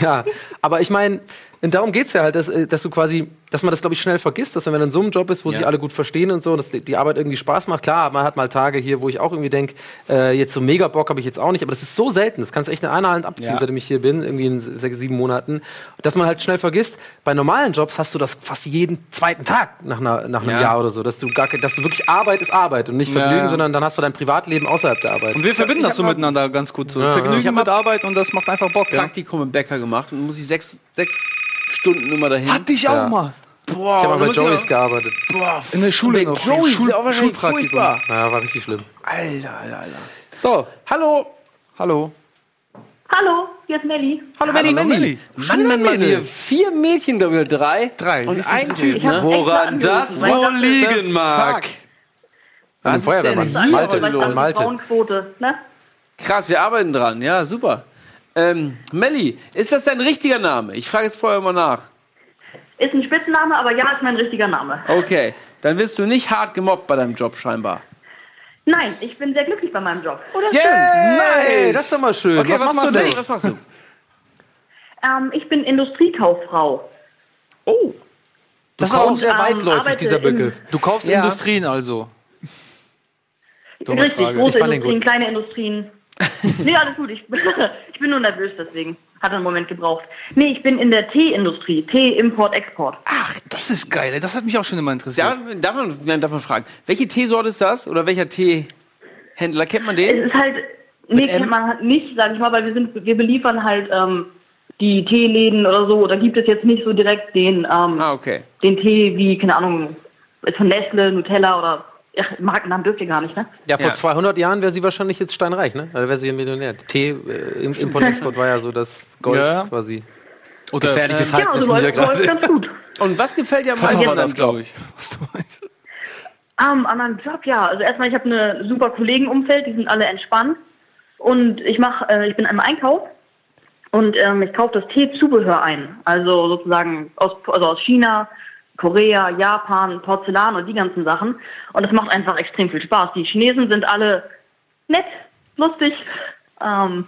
Ja, aber ich meine, darum geht's ja halt, dass, äh, dass du quasi, dass man das, glaube ich, schnell vergisst, dass wenn man in so einem Job ist, wo sich alle gut verstehen und so, dass die- die Arbeit irgendwie Spaß macht. Klar, man hat mal Tage hier, wo ich auch irgendwie denke, äh, jetzt so mega Bock habe ich jetzt auch nicht, aber das ist so selten. Das kannst du echt in einer Hand abziehen, Ja. seitdem ich hier bin, irgendwie in sechs, sieben Monaten. Dass man halt schnell vergisst, bei normalen Jobs hast du das fast jeden zweiten Tag nach, einer, nach einem Ja. Jahr oder so, dass du gar dass du wirklich Arbeit ist Arbeit und nicht Vergnügen, Ja. sondern dann hast du dein Privatleben außerhalb der Arbeit. Und wir verbinden ich das so miteinander ganz gut so. Ja, ja. Vergnügen hab mit Arbeit und das macht einfach Bock. Ja. Praktikum im Bäcker gemacht und muss ich sechs, sechs Stunden immer dahin. Hatte ich auch Ja. mal. Boah, Ich habe mal bei Joey's auch- gearbeitet. Boah, In der Schule noch. Joey's Schul- ist ja auch wahrscheinlich Schulpraktikum. furchtbar. Ja, war richtig schlimm. Alter, Alter, Alter. So, Hallo. Hallo. Hallo, hier ist Melli. Hallo, Melli, Melli. Melli. Mann, Mann, Mann, hier vier Mädchen, glaube ich, oder drei. Drei. Und Siehst du, ein Typ, Ich hab ne? extra Woran angerufen, das weil ich wohl dachte, liegen mag. Ein Feuerwehrmann. denn hier Malte, weil ich los? dachte, Malte. Frauenquote, ne? Krass, wir arbeiten dran. Ja, super. Ähm, Melli, ist das dein richtiger Name? Ich frage jetzt vorher mal nach. Ist ein Spitzname, aber ja, ist mein richtiger Name. Okay, dann wirst du nicht hart gemobbt bei deinem Job scheinbar. Nein, ich bin sehr glücklich bei meinem Job. Oh, das Yay, das ist doch mal schön. Okay, was, machst du denn? Was machst du? Ähm, ich bin Industriekauffrau. Oh, Das ist auch sehr ähm, weitläufig, dieser in- Begriff. Du kaufst Ja. Industrien also. Dumme Richtig, Frage. große Ich fand den Industrien, gut. kleine Industrien. Nee, alles gut. Ich, (laughs) ich bin nur nervös deswegen. Hat einen Moment gebraucht. Nee, ich bin in der Teeindustrie. Tee, Import, Export. Ach, das ist geil. Das hat mich auch schon immer interessiert. darf, darf, man, nein, darf man fragen, welche Teesorte ist das? Oder welcher Teehändler? Kennt man Es den? ist halt, nee, kennt man halt nicht, sag ich mal, weil wir sind, wir beliefern halt ähm, die Teeläden oder so. Da gibt es jetzt nicht so direkt den, ähm, Ah, okay. den Tee wie, keine Ahnung, von Nestle, Nutella oder ach, Markennamen dürft ihr gar nicht, ne? Ja, vor Ja. 200 Jahren wäre sie wahrscheinlich jetzt steinreich, ne? Da wäre sie ein Millionär. Tee, äh, im Import-Export war ja so das Gold Ja. quasi. Oder Gefährliches Ja, also Halbwissen hier läuft, läuft gerade. ganz gut. Und was gefällt dir am meisten das, glaube Job? ich. Was du meinst. Ähm, an meinem Job, ja. Also erstmal, ich habe eine super Kollegenumfeld, die sind alle entspannt. Und ich mache, äh, ich bin im Einkauf und ähm, ich kaufe das Teezubehör ein. Also sozusagen aus, also aus China, Korea, Japan, Porzellan und die ganzen Sachen. Und das macht einfach extrem viel Spaß. Die Chinesen sind alle nett, lustig. Ähm,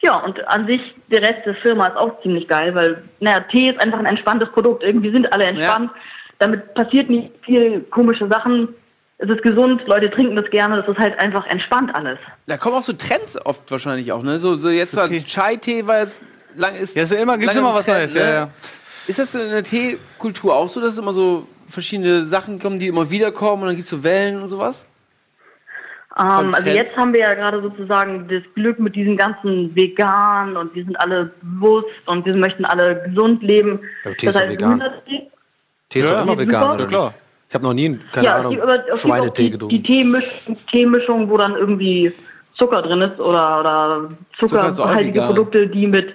ja, und an sich, der Rest der Firma ist auch ziemlich geil, weil, naja, Tee ist einfach ein entspanntes Produkt. Irgendwie sind alle entspannt. Damit passiert nicht viel komische Sachen. Es ist gesund, Leute trinken das gerne. Das ist halt einfach entspannt alles. Da kommen auch so Trends oft wahrscheinlich auch, ne? So, so jetzt So so Tee. Chai-Tee, weil es lang ist. Ja, ist ja immer, gibt's immer im was Neues. Ja, ja. Ist das in der Teekultur auch so, dass es immer so verschiedene Sachen kommen, die immer wieder kommen und dann gibt es so Wellen und sowas? von also Trends? jetzt haben wir ja gerade sozusagen das Glück mit diesen ganzen Vegan und wir sind alle bewusst und wir möchten alle gesund leben. Ja, Tee ist doch vegan. Tee ist Ja, immer vegan, oder? Ja, klar. Ich habe noch nie, keine ja, Ahnung, aber Schweinetee die, getrunken. die Teemischung, Teemischung, wo dann irgendwie Zucker drin ist oder, oder Zucker zuckerhaltige vegan. Produkte, die mit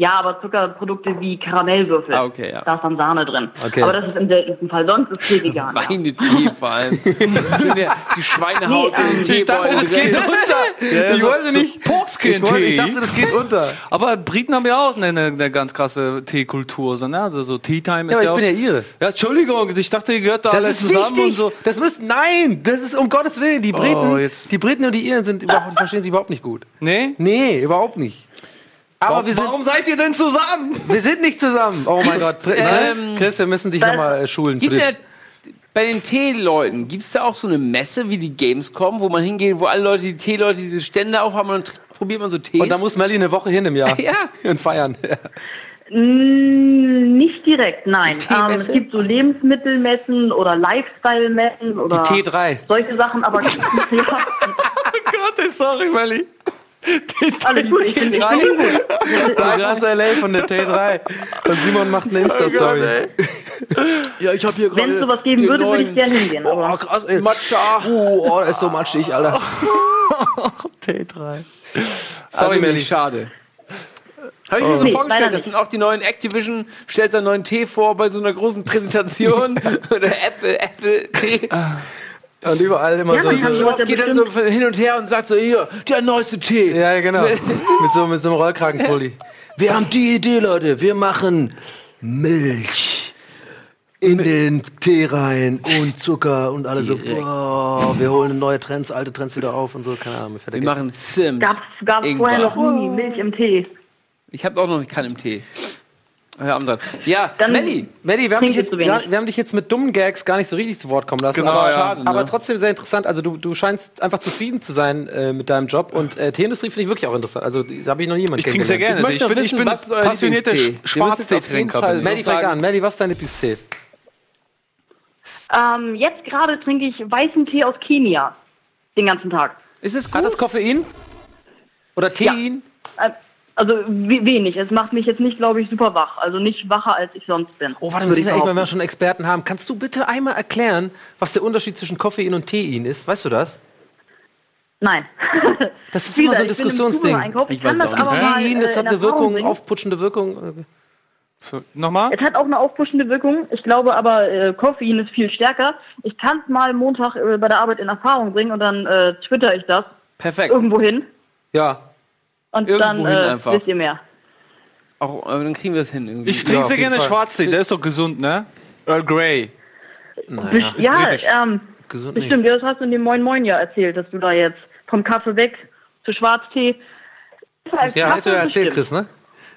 ja, aber Zuckerprodukte wie Karamellwürfel. Ah, okay, ja. Da ist dann Sahne drin. Okay. Aber das ist im seltensten Fall. Sonst ist Tee vegan. ja. Weine-Tee vor allem. (laughs) Die Schweinehaut Nee, in den ähm, Teebeutel. das geht unter. (laughs) Ich wollte nicht- Ich, wollte, Porkskin-Tee. ich dachte, das geht unter. (laughs) Aber Briten haben ja auch eine, eine, ganz krasse Teekultur. So, ne? Also so Tea Time ist Ja, ja, aber ich auch. bin ja ihre. ja, Entschuldigung, ich dachte, ihr gehört da Das alle ist zusammen wichtig. und so. Das müsst, nein, das ist um Gottes Willen. Die Briten, Oh, jetzt- die Briten und die Iren sind überhaupt, verstehen sich überhaupt nicht gut. Nee? Nee, überhaupt nicht. Aber Warum, wir sind, warum seid ihr denn zusammen? wir sind nicht zusammen. Oh mein Gott. Chris, ähm, Chris, wir müssen dich nochmal äh, schulen. Gibt's ja bei den Teeleuten, gibt es da auch so eine Messe wie die Gamescom, wo man hingeht, wo alle Leute, die Teeleute, diese Stände aufhaben und dann probiert man so Tees? Und da muss Melly eine Woche hin im Jahr. (laughs) Ja. Und feiern. (laughs) Mm, Nicht direkt, nein. Ähm, Teemesse? es gibt so Lebensmittelmessen oder Lifestyle-Messen oder Die T3. solche Sachen, aber (laughs) ja, Gott, sorry, Melly. Alles gut. Ich bin ich bin gut. Live aus L.A. von der T3. Und Simon macht eine Insta-Story. ja, ich habe hier Wenn es sowas geben würde, würde ich gerne hingehen. Oh, krass, ey. Matcha. Oh, oh, das ist so matschig, Alter. (laughs) T3. Sorry, Melli. Melli, schade. Habe ich mir so Nee, vorgestellt, das sind auch die neuen Activision, stellt seinen neuen Tee vor bei so einer großen Präsentation. (laughs) Oder Apple, Apple Tee. Und überall immer Ja, so. so Schwarz geht dann so hin und her und sagt so, hier, der neueste Tee. ja, genau. (laughs) mit, so, mit so einem Rollkragenpulli. Wir haben die Idee, Leute. Wir machen Milch in den Tee rein und Zucker und alle so, boah, wir holen neue Trends, alte Trends wieder auf und so. Keine Ahnung. Wir machen Zimt. gab's, gab's Ingwer. vorher noch nie Milch im Tee. Ich habe auch noch keinen im Tee. Ja, ja Dann- Melli, Melli, wir haben, dich jetzt, wir haben dich jetzt mit dummen Gags gar nicht so richtig zu Wort kommen lassen. Genau, aber, ja. Schade, ne? aber trotzdem sehr interessant. Also du, du scheinst einfach zufrieden zu sein äh, mit deinem Job. Und äh, Teeindustrie finde ich wirklich auch interessant. Also da habe ich noch niemanden Ich trinke sehr gerne. Ich, bin, ich wissen, bin was ist euer passionierter Schwarztee-Trinker. Fall- bin ich. Melli, fang an. Melli, was ist dein Lieblingstee? Ähm, jetzt gerade trinke ich weißen Tee aus Kenia. Den ganzen Tag. ist es Hat gut? das Koffein? Oder Tein? Äh, Also we- wenig. Es macht mich jetzt nicht, glaube ich, super wach. Also nicht wacher, als ich sonst bin. Oh, warte, wir müssen ja echt, wenn wir schon Experten haben. Kannst du bitte einmal erklären, was der Unterschied zwischen Koffein und Tein ist? Weißt du das? Nein. (laughs) Das ist immer so ein Diskussionsding. Ich Ich kann das aber mal Tein, äh, das hat in eine Wirkung, aufputschende Wirkung. So, nochmal? Es hat auch eine aufpuschende Wirkung. Ich glaube aber, äh, Koffein ist viel stärker. Ich kann es mal Montag äh, bei der Arbeit in Erfahrung bringen und dann äh, twitter ich das Perfekt. irgendwo hin. Ja. Und Irgendwo dann hin äh, einfach. wisst ihr mehr. Auch, äh, dann kriegen wir es hin. Irgendwie. Ich trinke sehr gerne Fall. Schwarztee. Der ist doch gesund, ne? Earl Grey. Best- ja, ähm, Gesund bestimmt. Ja, das hast du in dem Moin Moin ja erzählt, dass du da jetzt vom Kaffee weg zu Schwarztee. Ja, hast du ja erzählt, Chris, ne?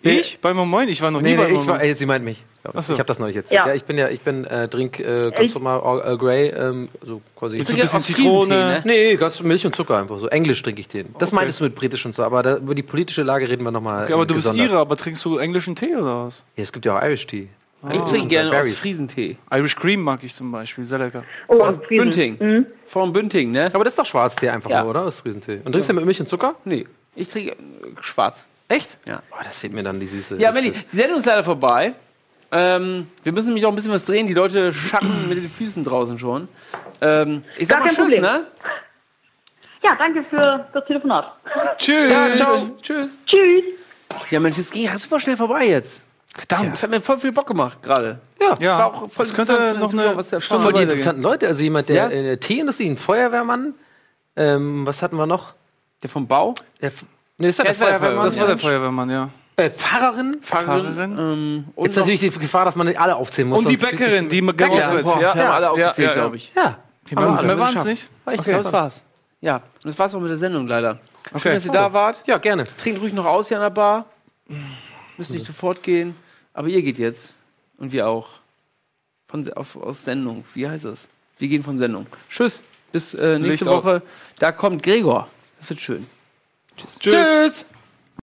Ich? Bei Moin Ich war noch nie Nee, bei nee, ich Moin war, ey, sie meint mich. Ach so. Ich habe das neulich erzählt. Ja. Ja. ich bin ja, ich bin äh, trink äh, normal Earl Grey, ähm, so quasi. Ich So ein trinke bisschen Zitrone. Friesentee, ne? Nee, ganz Milch und Zucker einfach so. Englisch trinke ich den. Das meintest du mit britisch und so, aber da, über die politische Lage reden wir nochmal. Okay, aber du bist Ire, aber trinkst du englischen Tee oder was? Ja, es gibt ja auch Irish Tea. Ich trinke gerne aus. Friesentee. Irish Cream mag ich zum Beispiel, sehr lecker. Oh, Von. Bünding. Mhm. Von Bünding, ne? Aber das ist doch Schwarztee einfach Ja. nur, oder? Das ist Riesentee. Und trinkst du mit Milch und Zucker? Nee, ich trinke äh, schwarz. Echt? Ja. Boah, das fehlt mir dann die Süße. Ja, Melli, die Sendung ist leider vorbei. Ähm, wir müssen nämlich auch ein bisschen was drehen. Die Leute schatten mit den Füßen draußen schon. Ähm, ich sag Gar mal Tschüss, Problem. ne? Ja, danke für das Telefonat. Tschüss. Ja, ciao. Tschüss. Tschüss. Ja, Mensch, das ging ja super schnell vorbei jetzt. Verdammt. Das hat mir voll viel Bock gemacht gerade. Ja. Ja, War auch voll das könnte noch eine was der Stunde Voll die interessanten Leute. Also jemand, der Ja. in der Teeindustrie, ein Feuerwehrmann. Ähm, was hatten wir noch? Der vom Bau? Der, nee, ist ja der Das war der Feuerwehrmann. Das war der Ja. Feuerwehrmann, ja. Äh, Pfarrerin. Pfarrerin. Ähm, und Jetzt natürlich die Gefahr, dass man nicht alle aufzählen muss. Und die sonst- Bäckerin, die ja, gemobbt wird. boah, wir haben alle ja, aufgezählt, ja, ja. glaube ich. Ja. Die Haben wir mehr waren es geschafft. nicht. War echt Okay, das interessant. war's. Ja, und das war's auch mit der Sendung leider. Schön, dass ihr da wart. Ja, gerne. Trinkt ruhig noch aus hier an der Bar. Müsst nicht sofort gehen. Aber ihr geht jetzt. Und wir auch. Von, Se- auf, aus Sendung. Wie heißt es? Wir gehen von Sendung. Tschüss. Bis äh, nächste Licht aus. Woche. Da kommt Gregor. Das wird schön. Tschüss. Tschüss.